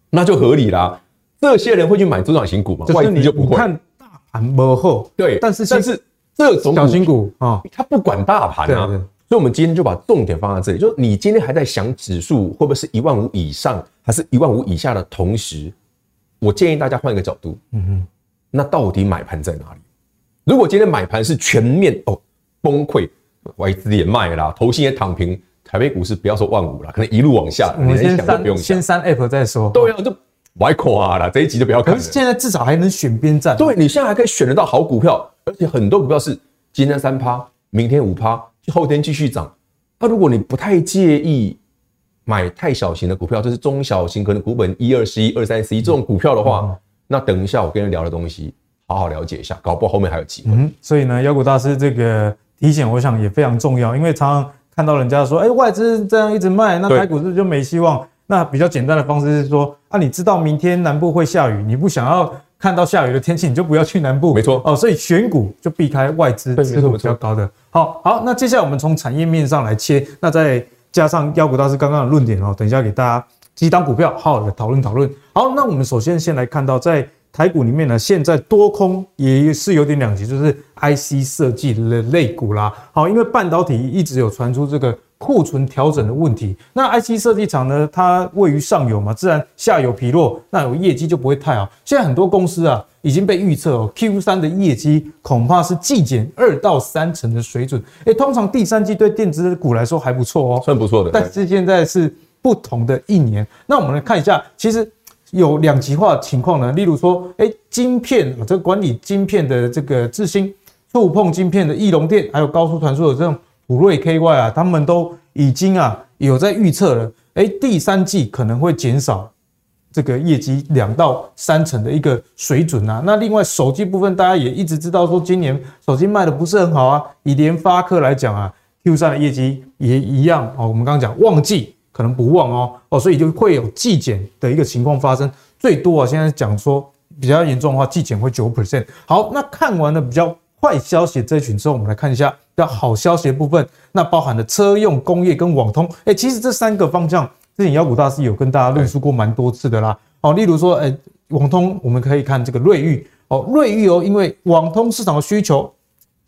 那就合理啦。这些人会去买中小型股吗？外资就不会。看大盘不后，对，但是但是。这种小新股啊，它不管大盘啊，所以我们今天就把重点放在这里。就是你今天还在想指数会不会是一万五以上，还是一万五以下的同时，我建议大家换一个角度，嗯哼，那到底买盘在哪里？如果今天买盘是全面哦崩溃，外资也卖了，投信也躺平，台北股市不要说万五了，可能一路往下。我们先删先删 App 再说。对啊，就歪垮了，这一集就不要看了。可是现在至少还能选边站，对，你现在还可以选得到好股票。而且很多股票是今天三趴，明天五趴，后天继续涨。那如果你不太介意买太小型的股票，就是中小型，可能股本一二十一、二三十一这种股票的话，那等一下我跟你聊的东西，好好了解一下，搞不好后面还有机会。嗯，所以呢，妖股大师这个提醒，我想也非常重要，因为常常看到人家说，哎，外资这样一直卖，那台股是不是就没希望？那比较简单的方式是说，啊，你知道明天南部会下雨，你不想要。看到下雨的天气，你就不要去南部。没错哦，所以选股就避开外资持股比较高的。好好，那接下来我们从产业面上来切，那再加上妖股大师刚刚的论点哦，等一下给大家几档股票好好的讨论讨论。好，那我们首先先来看到在台股里面呢，现在多空也是有点两极，就是 IC 设计的类股啦。好，因为半导体一直有传出这个。库存调整的问题，那 IC 设计厂呢？它位于上游嘛，自然下游疲弱，那有业绩就不会太好。现在很多公司啊，已经被预测哦，Q 三的业绩恐怕是季减二到三成的水准。哎，通常第三季对电子股来说还不错哦，算不错的。但是现在是不同的一年。那我们来看一下，其实有两极化情况呢。例如说，哎，晶片啊，这个管理晶片的这个智新，触碰晶片的翼龙电，还有高速传输的这种。普瑞 KY 啊，他们都已经啊有在预测了，诶，第三季可能会减少这个业绩两到三成的一个水准啊。那另外手机部分，大家也一直知道说今年手机卖的不是很好啊。以联发科来讲啊，Q3 的业绩也一样哦。我们刚刚讲旺季可能不旺哦哦，所以就会有季减的一个情况发生。最多啊，现在讲说比较严重的话，季减会九 percent。好，那看完了比较坏消息这一群之后，我们来看一下。比较好消息的部分，那包含了车用工业跟网通，哎，其实这三个方向，之前妖股大师有跟大家论述过蛮多次的啦。哦，例如说，哎，网通我们可以看这个瑞昱，哦，瑞昱哦，因为网通市场的需求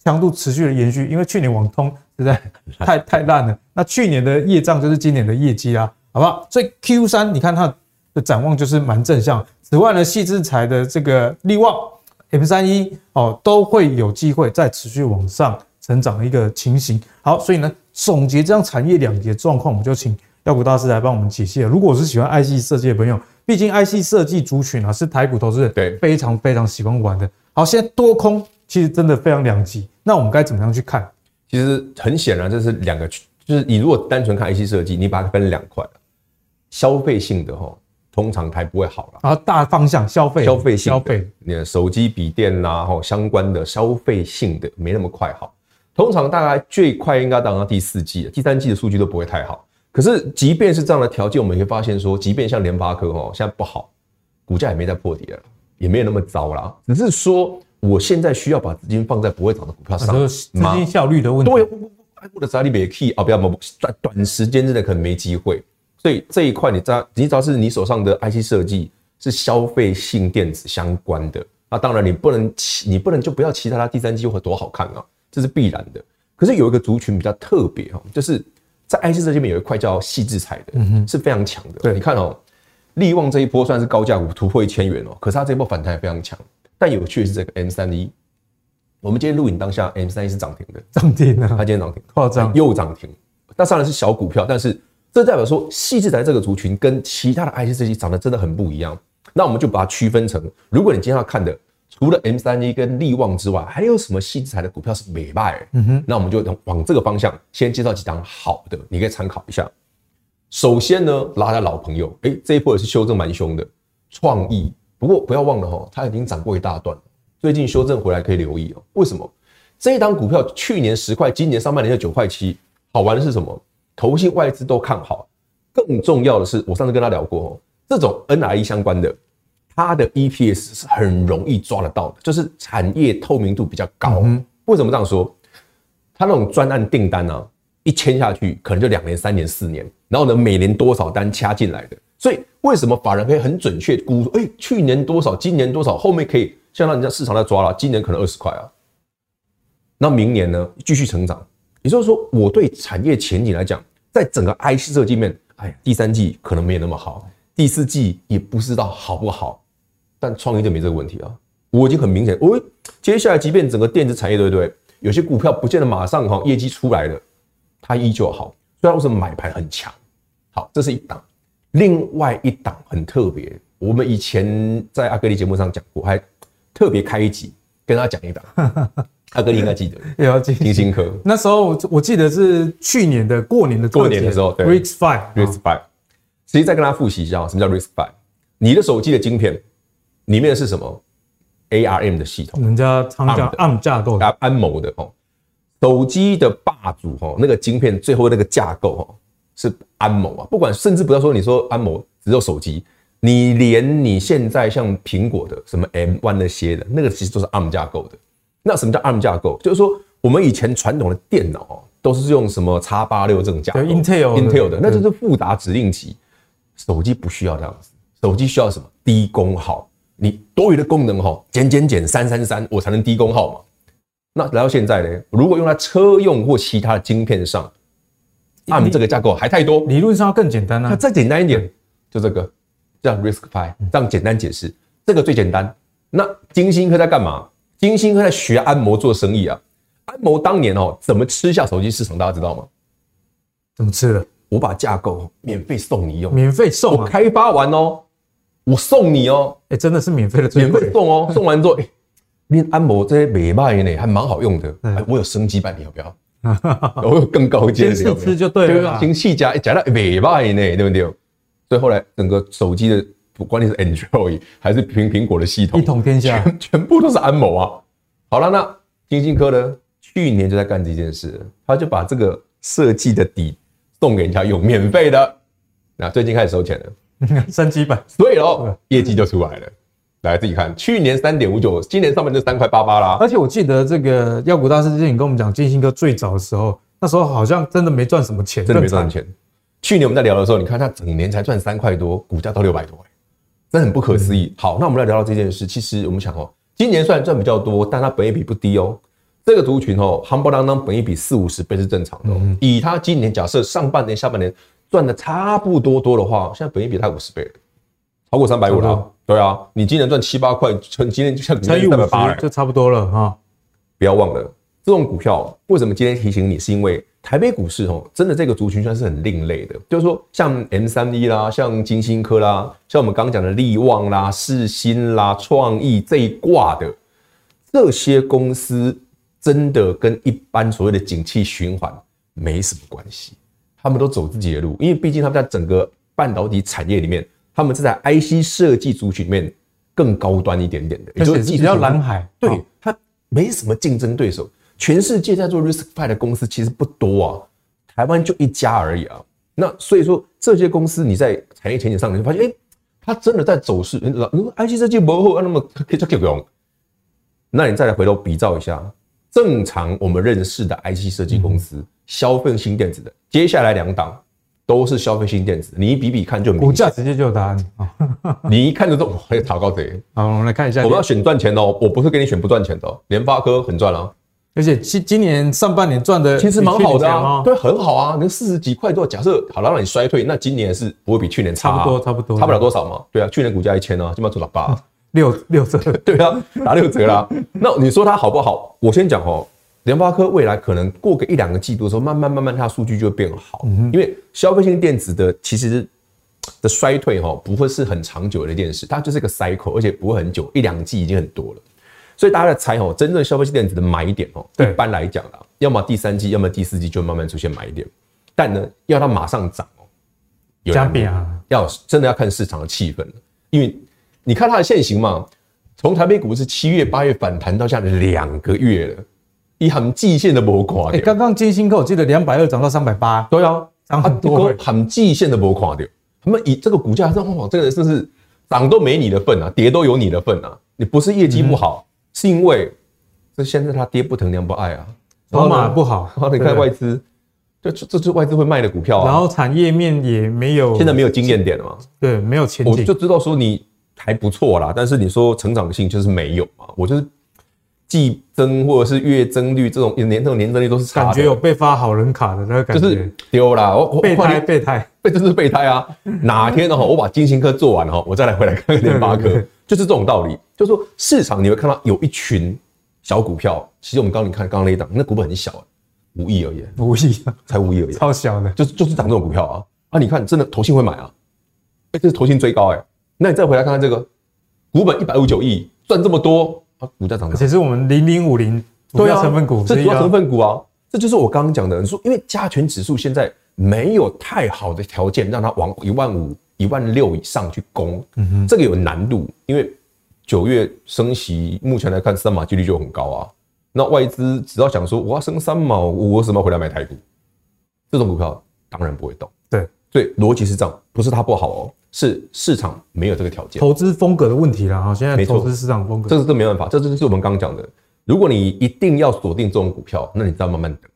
强度持续的延续，因为去年网通实在太太烂了，那去年的业障就是今年的业绩啦，好不好？所以 Q 三你看它的展望就是蛮正向。此外呢，矽智财的这个力旺 M 三一哦，都会有机会再持续往上。成长的一个情形，好，所以呢，总结这样产业两极的状况，我们就请耀股大师来帮我们解析了。如果是喜欢 IC 设计的朋友，毕竟 IC 设计族群啊是台股投资人对非常非常喜欢玩的。好，现在多空其实真的非常两极，那我们该怎么样去看？其实很显然，这是两个，就是你如果单纯看 IC 设计，你把它分两块，消费性的哈，通常还不会好了。然后大方向消费，消费性消费，你的手机、笔电呐，吼，相关的消费性的没那么快好。通常大概最快应该等到第四季了，第三季的数据都不会太好。可是即便是这样的条件，我们也会发现说，即便像联发科哦，现在不好，股价也没在破底了，也没有那么糟啦。只是说，我现在需要把资金放在不会涨的股票上，资金效率的问题。对，我的压力没 key 啊，不要不在短时间之内可能没机会。所以这一块，你知道，你只要是你手上的 IC 设计是消费性电子相关的，那当然你不能期，你不能就不要期待它第三季会多好看啊，这是必然的。可是有一个族群比较特别哈，就是在 IC 设计里面有一块叫矽智财的，嗯、是非常强的。对，你看哦，力旺这一波算是高价股突破一千元哦，可是它这一波反弹也非常强。但有趣的是这个 M 三一，我们今天录影当下 M 三一是涨停的，涨停啊，它今天涨停，夸张又涨停。那当然是小股票，但是。这代表说，矽智财这个族群跟其他的 IC 设计长得真的很不一样。那我们就把它区分成，如果你今天要看的，除了 M31 跟力旺之外，还有什么矽智财的股票是美卖？嗯哼，那我们就往这个方向先介绍几档好的，你可以参考一下。首先呢，拉下老朋友，哎，这一波也是修正蛮凶的，创意。不过不要忘了哈，它已经涨过一大段，最近修正回来可以留意哦。为什么？这一档股票去年十块，今年上半年就九块七。好玩的是什么？投信外资都看好，更重要的是，我上次跟他聊过哦，这种 NRE 相关的，它的 EPS 是很容易抓得到的，就是产业透明度比较高。为什么这样说？他那种专案订单呢，一签下去可能就两年、三年、四年，然后呢，每年多少单掐进来的，所以为什么法人可以很准确估？哎，去年多少，今年多少，后面可以像让人家市场在抓了，今年可能二十块啊，那明年呢，继续成长。也就是说，我对产业前景来讲。在整个 IC 设计面，哎，第三季可能没有那么好，第四季也不知道好不好，但创意就没这个问题啊。我已经很明显，我接下来即便整个电子产业，对不对？有些股票不见得马上哈业绩出来了，它依旧好。虽然为什么买盘很强，好，这是一档。另外一档很特别，我们以前在阿格力节目上讲过，还特别开一集跟他讲一档。阿哥，你应该记得，也要记晶心科。那时候我记得是去年的过年的过年的时候，对，risk five risk five。实际再跟大家复习一下，什么叫 Risk Five？你的手机的晶片里面是什么？ARM 的系统，人家常讲 ARM 架构，安谋的哦。手机的霸主哦，那个晶片最后那个架构哦，是安谋啊。不管甚至不要说你说安谋只有手机，你连你现在像苹果的什么 M One 那些的，那个其实都是 ARM 架构的。那什么叫 ARM 架构？就是说，我们以前传统的电脑都是用什么叉八六这种架构，Intel Intel 的，那就是复杂指令集。手机不需要这样子，手机需要什么？低功耗，你多余的功能哈，减减减三三三，我才能低功耗嘛。那来到现在呢，如果用在车用或其他的晶片上，ARM 这个架构还太多，理论上要更简单啊。那再简单一点，就这个叫 RISC-V，这样简单解释，这个最简单。那金星科在干嘛？晶心科在学安摩做生意啊！安摩当年哦，怎么吃下手机市场？大家知道吗？怎么吃的？我把架构免费送你用，免费送，我开发完哦，我送你哦，哎，真的是免费的，免费送哦，送完之后，哎，连安谋这些美卖呢，还蛮好用的。哎，我有升级版，你要不要？我 有更高阶的，先试吃就对了。先试加，加到美卖呢，对不对？所以后来整个手机的。不管你是 Android 还是苹苹果的系统，一统天下，全全部都是安某啊。好了，那金信科呢？去年就在干这件事，他就把这个设计的底送给人家用，免费的。那最近开始收钱了，升级版。所以哦，业绩就出来了。来自己看，去年三点五九，今年上半年就三块八八啦。而且我记得这个药股大师之前跟我们讲，金信科最早的时候，那时候好像真的没赚什么钱，真的没赚钱。去年我们在聊的时候，你看他整年才赚三块多，股价到六百多。真的很不可思议。好，那我们来聊聊这件事。其实我们想哦，今年虽然赚比较多，但它本益比不低哦。这个族群哦，夯不啷当本益比四五十倍是正常的。以它今年假设上半年、下半年赚的差不多多的话，现在本益比才五十倍了，超过三百五了。对啊，你今年赚七八块，今年就像乘以五十，就差不多了哈。不要忘了，这种股票为什么今天提醒你，是因为。台北股市哦，真的这个族群算是很另类的，就是说像 M 三一啦，像金星科啦，像我们刚刚讲的力旺啦、世新啦、创意这一挂的这些公司，真的跟一般所谓的景气循环没什么关系，他们都走自己的路，因为毕竟他们在整个半导体产业里面，他们是在 IC 设计族群里面更高端一点点的，也就是比较蓝海，对，它没什么竞争对手。全世界在做 RISC-V 的公司其实不多啊，台湾就一家而已啊。那所以说这些公司你在产业前景上，你就发现，哎，它真的在走势。你说 IC 设计不好，那么可以叫 Q 用。那你再来回头比照一下，正常我们认识的 IC 设计公司，嗯、消费性电子的，接下来两档都是消费性电子，你一比比看就明显，股价直接就有答案。你一看就懂，还有炒高贼。好，我们来看一下，我们要选赚钱的哦，我不是给你选不赚钱的哦。联发科很赚啊，而且今今年上半年赚的其实蛮好的啊，对，很好啊。能四十几块多，假设好了让你衰退，那今年是不会比去年差，差不多，差不多，差不了多少嘛。对啊，去年股价一千啊，今年做到八。六六折，对啊，打六折啦。那你说它好不好？我先讲哦，联发科未来可能过个一两个季度的时候，慢慢慢慢它数据就会变好。因为消费性电子的其实的衰退哈，不会是很长久的一件事，它就是一个 cycle，而且不会很久，一两季已经很多了。所以大家在猜哦，真正消费性电子的买点哦，一般来讲啦，要么第三季，要么第四季就慢慢出现买点。但呢，要它马上涨哦，有加变啊，要真的要看市场的气氛，因为。你看它的现形嘛，从台北股市七月八月反弹到现在两个月了，一行季线都没垮掉。刚刚金星科我记得两百二涨到三百八，对啊，涨很多，很季线都没垮掉。他们以这个股价上，哇，这个人是不是涨都没你的份啊，跌都有你的份啊？你不是业绩不好，是因为这现在它爹不疼娘不爱啊，筹码不好。然后你看外资，这这这是外资会卖的股票啊。然后产业面也没有，现在没有经验点了嘛？对，没有前景，我就知道说你。还不错啦，但是你说成长性就是没有嘛？我就是季增或者是月增率这种年这种年增率都是差的，感觉有被发好人卡的那个感觉，就是丢啦。我备胎备胎，备就是备胎啊！哪天的话，我把金星科做完哈，我再来回来看看联发科，就是这种道理。就是说市场你会看到有一群小股票，其实我们刚刚你看刚刚那一档，那股本很小，五亿而已，五亿才五亿而已，超小的，就是就是涨这种股票啊啊！你看真的投信会买啊？哎，这是投信追高哎。那你再回来看看这个，股本一百五十九亿，赚这么多啊，股价涨的。其实我们零零五零主要成分股，这主要成分股啊，这就是我刚刚讲的。你说，因为加权指数现在没有太好的条件让它往一万五、一万六以上去攻，嗯哼，这个有难度。因为九月升息，目前来看三码几率就很高啊。那外资只要想说我要升三码，我为什么要回来买台股？这种股票当然不会动。对，所以逻辑是这样，不是它不好哦。是市场没有这个条件，投资风格的问题了啊。现在投资市场风格，这是这没办法，这就是我们刚刚讲的。如果你一定要锁定这种股票，那你只要慢慢等。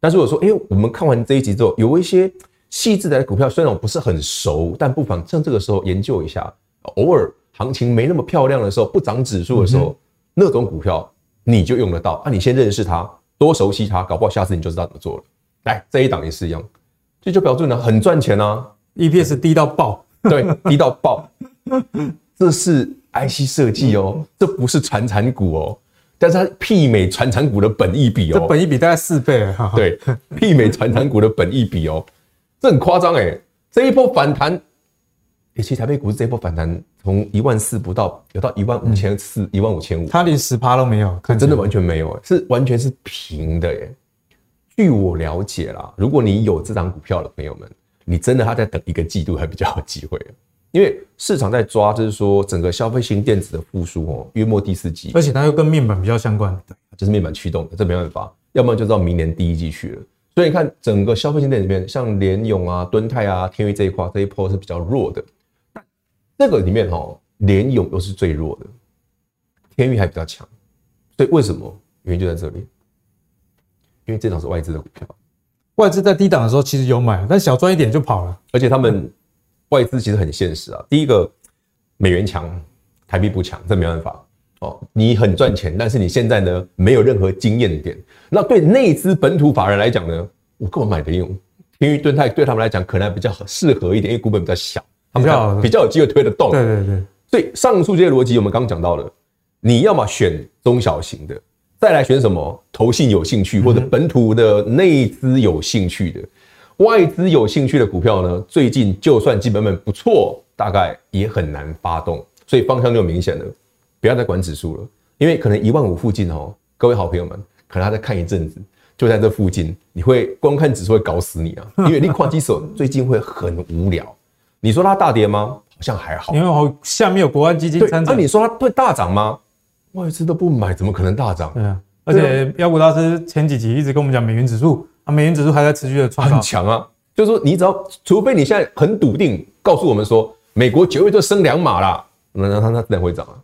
但是我说，哎，我们看完这一集之后，有一些细致的股票，虽然我不是很熟，但不妨趁这个时候研究一下。偶尔行情没那么漂亮的时候，不涨指数的时候，那种股票你就用得到。啊，你先认识它，多熟悉它，搞不好下次你就知道怎么做了。来，这一档也是一样，这就标准了，很赚钱啊，EPS 低到爆。对，低到爆，这是 IC 设计哦，这不是传产股哦，但是它媲美传产股的本益比哦，这本益比大概四倍哈。对，媲美传产股的本益比哦，这很夸张哎，这一波反弹，其实台北股市这一波反弹从一万四不到，有到一万五千四、一万五千五，它连十趴都没有，真的完全没有，是完全是平的耶。据我了解啦，如果你有这张股票的朋友们。你真的他在等一个季度还比较有机会，因为市场在抓，就是说整个消费型电子的复苏哦，月末第四季，而且它又跟面板比较相关，对，就是面板驱动的，这没办法，要不然就到明年第一季去了。所以你看整个消费型电子里面，像联咏啊、敦泰啊、天域这一块，这一波是比较弱的，但这个里面哈，联咏又是最弱的，天域还比较强，所以为什么？原因就在这里，因为这种是外资的股票。外资在低档的时候其实有买，但小赚一点就跑了。而且他们外资其实很现实啊。第一个，美元强，台币不强，这没办法哦。你很赚钱，但是你现在呢没有任何经验点。那对内资本土法人来讲呢，我根本买的用。因为盾泰对他们来讲可能还比较适合一点，因为股本比较小，他们比较有机会推得动。对对对。所以上述这些逻辑我们刚刚讲到了，你要么选中小型的。再来选什么？投信有兴趣或者本土的内资有兴趣的、外资有兴趣的股票呢？最近就算基本面不错，大概也很难发动，所以方向就明显了。不要再管指数了，因为可能一万五附近哦，各位好朋友们，可能他在看一阵子，就在这附近，你会光看指数会搞死你啊！因为你跨机手最近会很无聊。你说它大跌吗？好像还好，因为我下面有国安基金参战。那你说它会大涨吗？外资都不买，怎么可能大涨？对啊，而且妖股大师前几集一直跟我们讲美元指数啊，美元指数还在持续的创强啊。就是说，你只要除非你现在很笃定告诉我们说，美国九月就升两码了，那那它它自然会涨啊。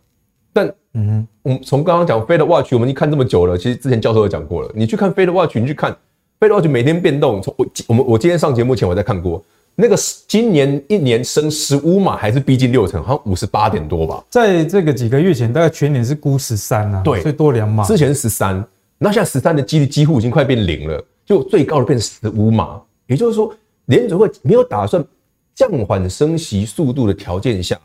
但嗯哼，我们从刚刚讲 Fed Watch，我们已经看这么久了，其实之前教授有讲过了。你去看 Fed Watch，你去看 Fed Watch 每天变动。从我我们我今天上节目前我在看过，那个今年一年升十五码还是逼近六成，好像五十八点多吧。在这个几个月前，大概全年是估十三啊，对，最多两码。之前十三，那现在十三的几率几乎已经快变零了，就最高的变十五码。也就是说，联储会没有打算降缓升息速度的条件下，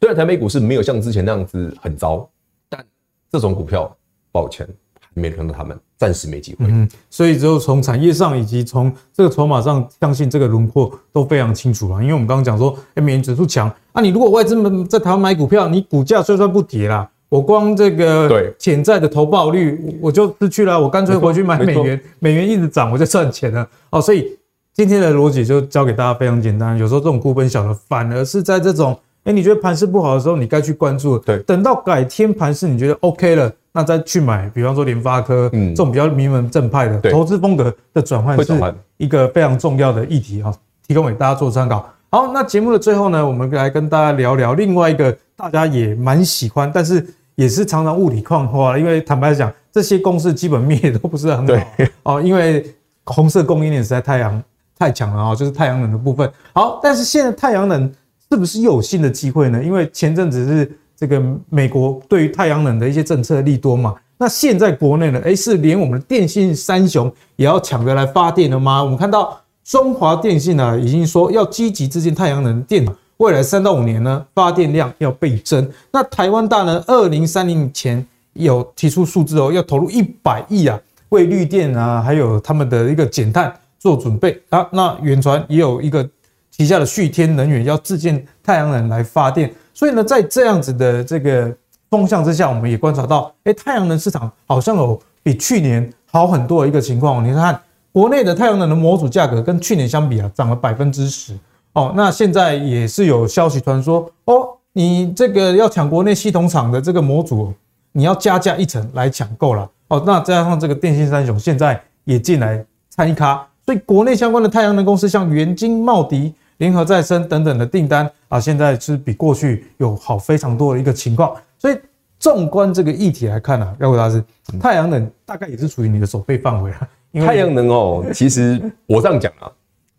虽然台北股市没有像之前那样子很糟。但这种股票，抱歉，还没轮到他们，暂时没机会。嗯，所以就从产业上以及从这个筹码上，相信这个轮廓都非常清楚了。因为我们刚刚讲说，哎，美元指数强啊，你如果外资在台湾买股票，你股价就算不跌啦，我光这个对潜在的投报率我就失去了，我干脆回去买美元，美元一直涨我就赚钱了。哦，所以今天的逻辑就教给大家非常简单，有时候这种股本小的，反而是在这种。哎，你觉得盘势不好的时候，你该去关注。对，等到改天盘势你觉得 OK 了，那再去买。比方说联发科，嗯，这种比较名门正派的投资风格的转换，是一个非常重要的议题哈，提供给大家做参考。好，那节目的最后呢，我们来跟大家聊聊另外一个大家也蛮喜欢，但是也是常常雾里看花。因为坦白讲，这些公司基本面也都不是很好哦，因为红色供应链实在太阳太强了啊，就是太阳能的部分。好，但是现在太阳能。是不是又有新的机会呢？因为前阵子是这个美国对于太阳能的一些政策利多嘛，那现在国内呢？诶，是连我们的电信三雄也要抢着来发电了吗？我们看到中华电信啊，已经说要积极支持太阳能电，未来三到五年呢，发电量要倍增。那台湾大呢，二零三零前有提出数字哦，要投入一百亿啊，为绿电啊，还有他们的一个减碳做准备啊。那远传也有一个。旗下的旭天能源要自建太阳能来发电，所以呢，在这样子的这个风向之下，我们也观察到，哎，太阳能市场好像有比去年好很多的一个情况。你看，国内的太阳能的模组价格跟去年相比啊，涨了百分之十哦。那现在也是有消息传说，哦，你这个要抢国内系统厂的这个模组，你要加价一成来抢购了哦。那加上这个电信三雄现在也进来参一咖，所以国内相关的太阳能公司像元晶、茂迪。联合再生等等的订单啊，现在是比过去有好非常多的一个情况。所以纵观这个议题来看呢、啊，要回答是太阳能大概也是属于你的守备范围啊。太阳能哦，其实我这样讲啊，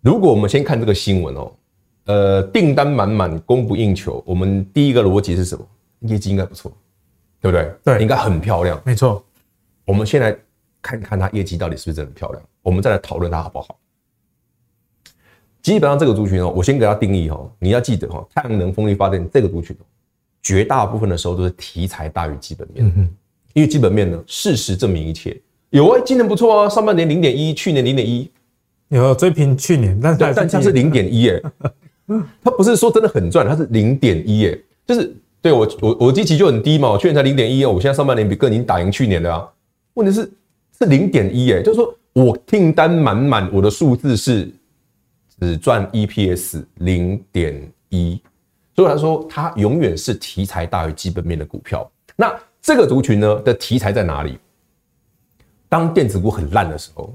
如果我们先看这个新闻哦，呃，订单满满，供不应求，我们第一个逻辑是什么？业绩应该不错，对不对？对，应该很漂亮。没错。我们先来看看它业绩到底是不是真的漂亮，我们再来讨论它好不好。基本上这个族群哦，我先给它定义哦，你要记得哈，太阳能、风力发电这个族群，绝大部分的时候都是题材大于基本面。嗯哼，因为基本面呢，事实证明一切。有啊，今年不错啊，上半年零点一，去年零点一，有追平去年，但是但它是零点一耶，它不是说真的很赚，它是零点一耶，就是对我我我基期就很低嘛，我去年才零点一，我现在上半年比更已经打赢去年的啊。问题是是零点一耶，就是说我订单满满，我的数字是。只赚 EPS 零点一，所以他说它永远是题材大于基本面的股票。那这个族群呢的题材在哪里？当电子股很烂的时候，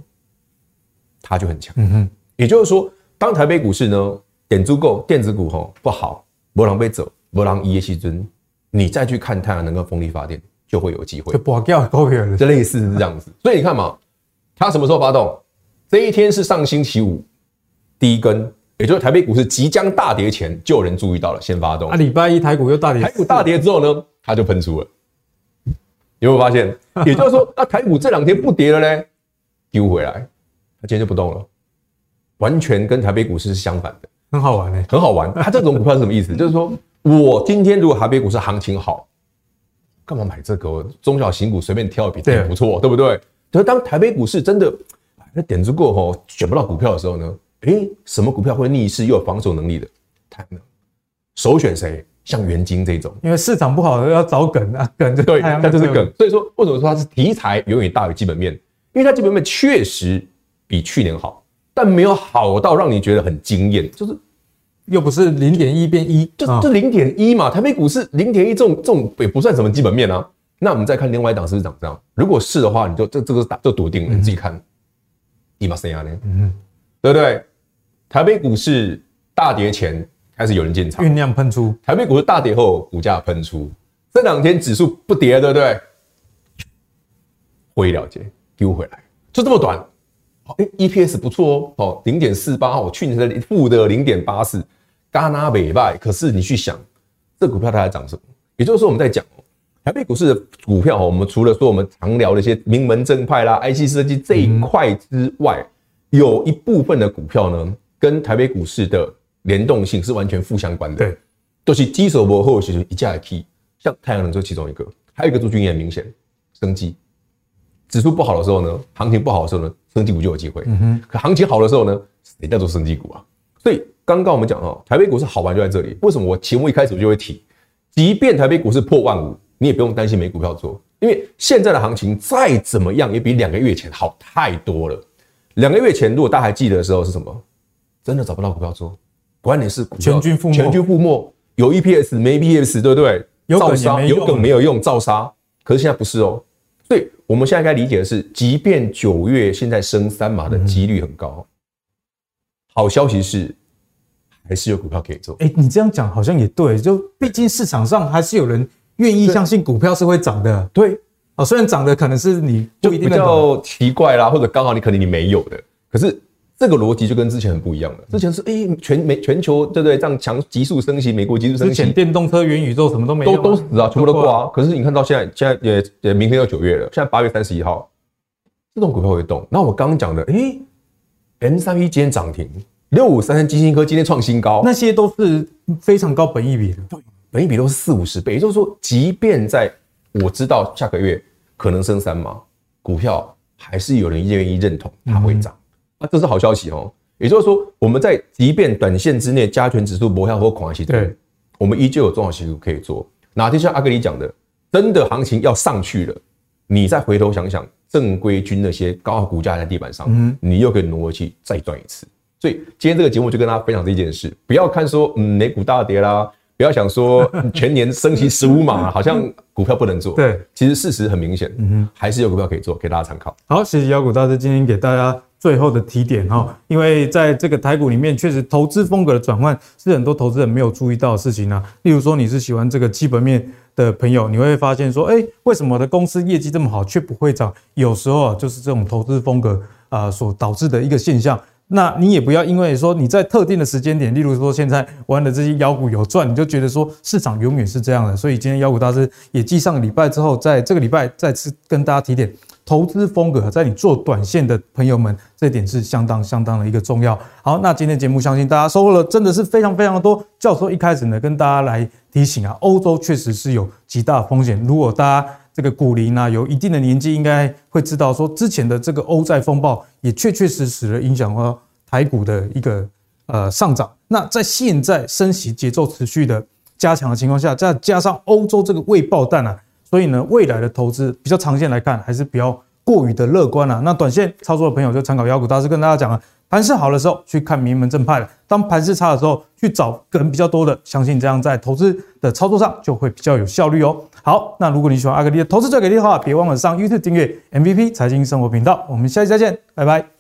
它就很强。嗯哼，也就是说，当台北股市呢点足够，电子股吼不好，波浪被走，波浪一夜西尊，你再去看太阳能跟风力发电，就会有机会。就拔掉高票了，这类似是这样子。所以你看嘛，它什么时候发动？这一天是上星期五。第一根，也就是台北股市即将大跌前，就有人注意到了，先发动。啊，礼拜一台股又大跌，台股大跌之后呢，它就喷出了。有没有发现？也就是说，那台股这两天不跌了呢，丢回来，它今天就不动了，完全跟台北股市是相反的，很好玩呢，很好玩。它这种股票是什么意思？就是说我今天如果台北股市行情好，干嘛买这个中小型股随便挑一笔，对，不错，对不对？可是当台北股市真的那点子过后选不到股票的时候呢？哎、欸，什么股票会逆势又有防守能力的？太阳能，首选谁？像元晶这种，因为市场不好要找梗啊，梗就对，它就是梗。所以说，为什么说它是题材远远大于基本面？因为它基本面确实比去年好，但没有好到让你觉得很惊艳，就是又不是零点一变一，就就零点一嘛。台北股市零点一这种这种也不算什么基本面啊。那我们再看另外一档是不是长这样？如果是的话，你就这这个打就笃定了，你自己看，一马三亚呢？嗯，对不对？台北股市大跌前开始有人进场，酝酿喷出。台北股市大跌后，股价喷出。这两天指数不跌，对不对？会了结，丢回来，就这么短。哎，EPS 不错哦，哦，零点四八，我去年的负的零点八四，戛纳北败。可是你去想，这股票它在涨什么？也就是说，我们在讲台北股市的股票，我们除了说我们常聊的一些名门正派啦、IC 设计这一块之外，有一部分的股票呢，跟台北股市的联动性是完全负相关的。对，都是基手博或者是一架 key，像太阳能就其中一个，还有一个族群也很明显，生机。指数不好的时候呢，行情不好的时候呢，生技股就有机会。嗯哼。可行情好的时候呢，谁叫做生技股啊？所以刚刚我们讲哦，台北股市好玩就在这里。为什么我节目一开始我就会提，即便台北股市破万五，你也不用担心没股票做，因为现在的行情再怎么样也比两个月前好太多了。两个月前如果大家还记得的时候是什么？真的找不到股票做，管你是全军覆没，全军覆没，有 EPS 没 EPS，对不对？有梗也没，有梗没有用，照杀。可是现在不是哦，所以。我们现在该理解的是，即便九月现在升三码的几率很高，好消息是还是有股票可以做。哎，你这样讲好像也对，就毕竟市场上还是有人愿意相信股票是会涨的。对，哦，虽然涨的可能是你就比较奇怪啦，或者刚好你可能你没有的，可是。这个逻辑就跟之前很不一样了。之前是哎，全美全球对不对？这样强急速升息，美国急速升息，之前电动车、元宇宙什么都没有，都都死啊，全部都挂啊。可是你看到现在，现在也也明天要九月了，现在八月三十一号，这种股票会动。那我刚刚讲的，哎，M 三一今天涨停，六五三三金星科今天创新高，那些都是非常高本益比的，对，本益比都是四五十倍。也就是说，即便在我知道下个月可能升三码，股票还是有人愿意认同它会涨。嗯这是好消息哦，也就是说，我们在即便短线之内加权指数不要或狂起，对，我们依旧有中小型股可以做。哪天像阿格里讲的，真的行情要上去了，你再回头想想正规军那些高股价在地板上，嗯，你又可以挪回去再赚一次。所以今天这个节目就跟大家分享这件事，不要看说嗯美股大跌啦，不要想说 全年升息十五码，好像股票不能做。对，其实事实很明显，嗯哼，还是有股票可以做，给大家参考。好，谢谢妖股大师今天给大家。最后的提点哈，因为在这个台股里面，确实投资风格的转换是很多投资人没有注意到的事情啊。例如说，你是喜欢这个基本面的朋友，你会发现说，哎，为什么的公司业绩这么好却不会涨？有时候啊，就是这种投资风格啊所导致的一个现象。那你也不要因为说你在特定的时间点，例如说现在玩的这些妖股有赚，你就觉得说市场永远是这样的。所以今天妖股大师也继上礼拜之后，在这个礼拜再次跟大家提点。投资风格在你做短线的朋友们，这点是相当相当的一个重要。好，那今天节目相信大家收获了，真的是非常非常的多。教授一开始呢，跟大家来提醒啊，欧洲确实是有极大风险。如果大家这个股龄呢有一定的年纪，应该会知道说，之前的这个欧债风暴也确确实实的影响到台股的一个呃上涨。那在现在升息节奏持续的加强的情况下，再加上欧洲这个未爆弹啊。所以呢，未来的投资比较长线来看，还是比较过于的乐观啊。那短线操作的朋友就参考妖股大师跟大家讲了，盘势好的时候去看名门正派的，当盘势差的时候去找人比较多的，相信这样在投资的操作上就会比较有效率哦。好，那如果你喜欢阿格力的投资最给力的话，别忘了上 YouTube 订阅 MVP 财经生活频道。我们下期再见，拜拜。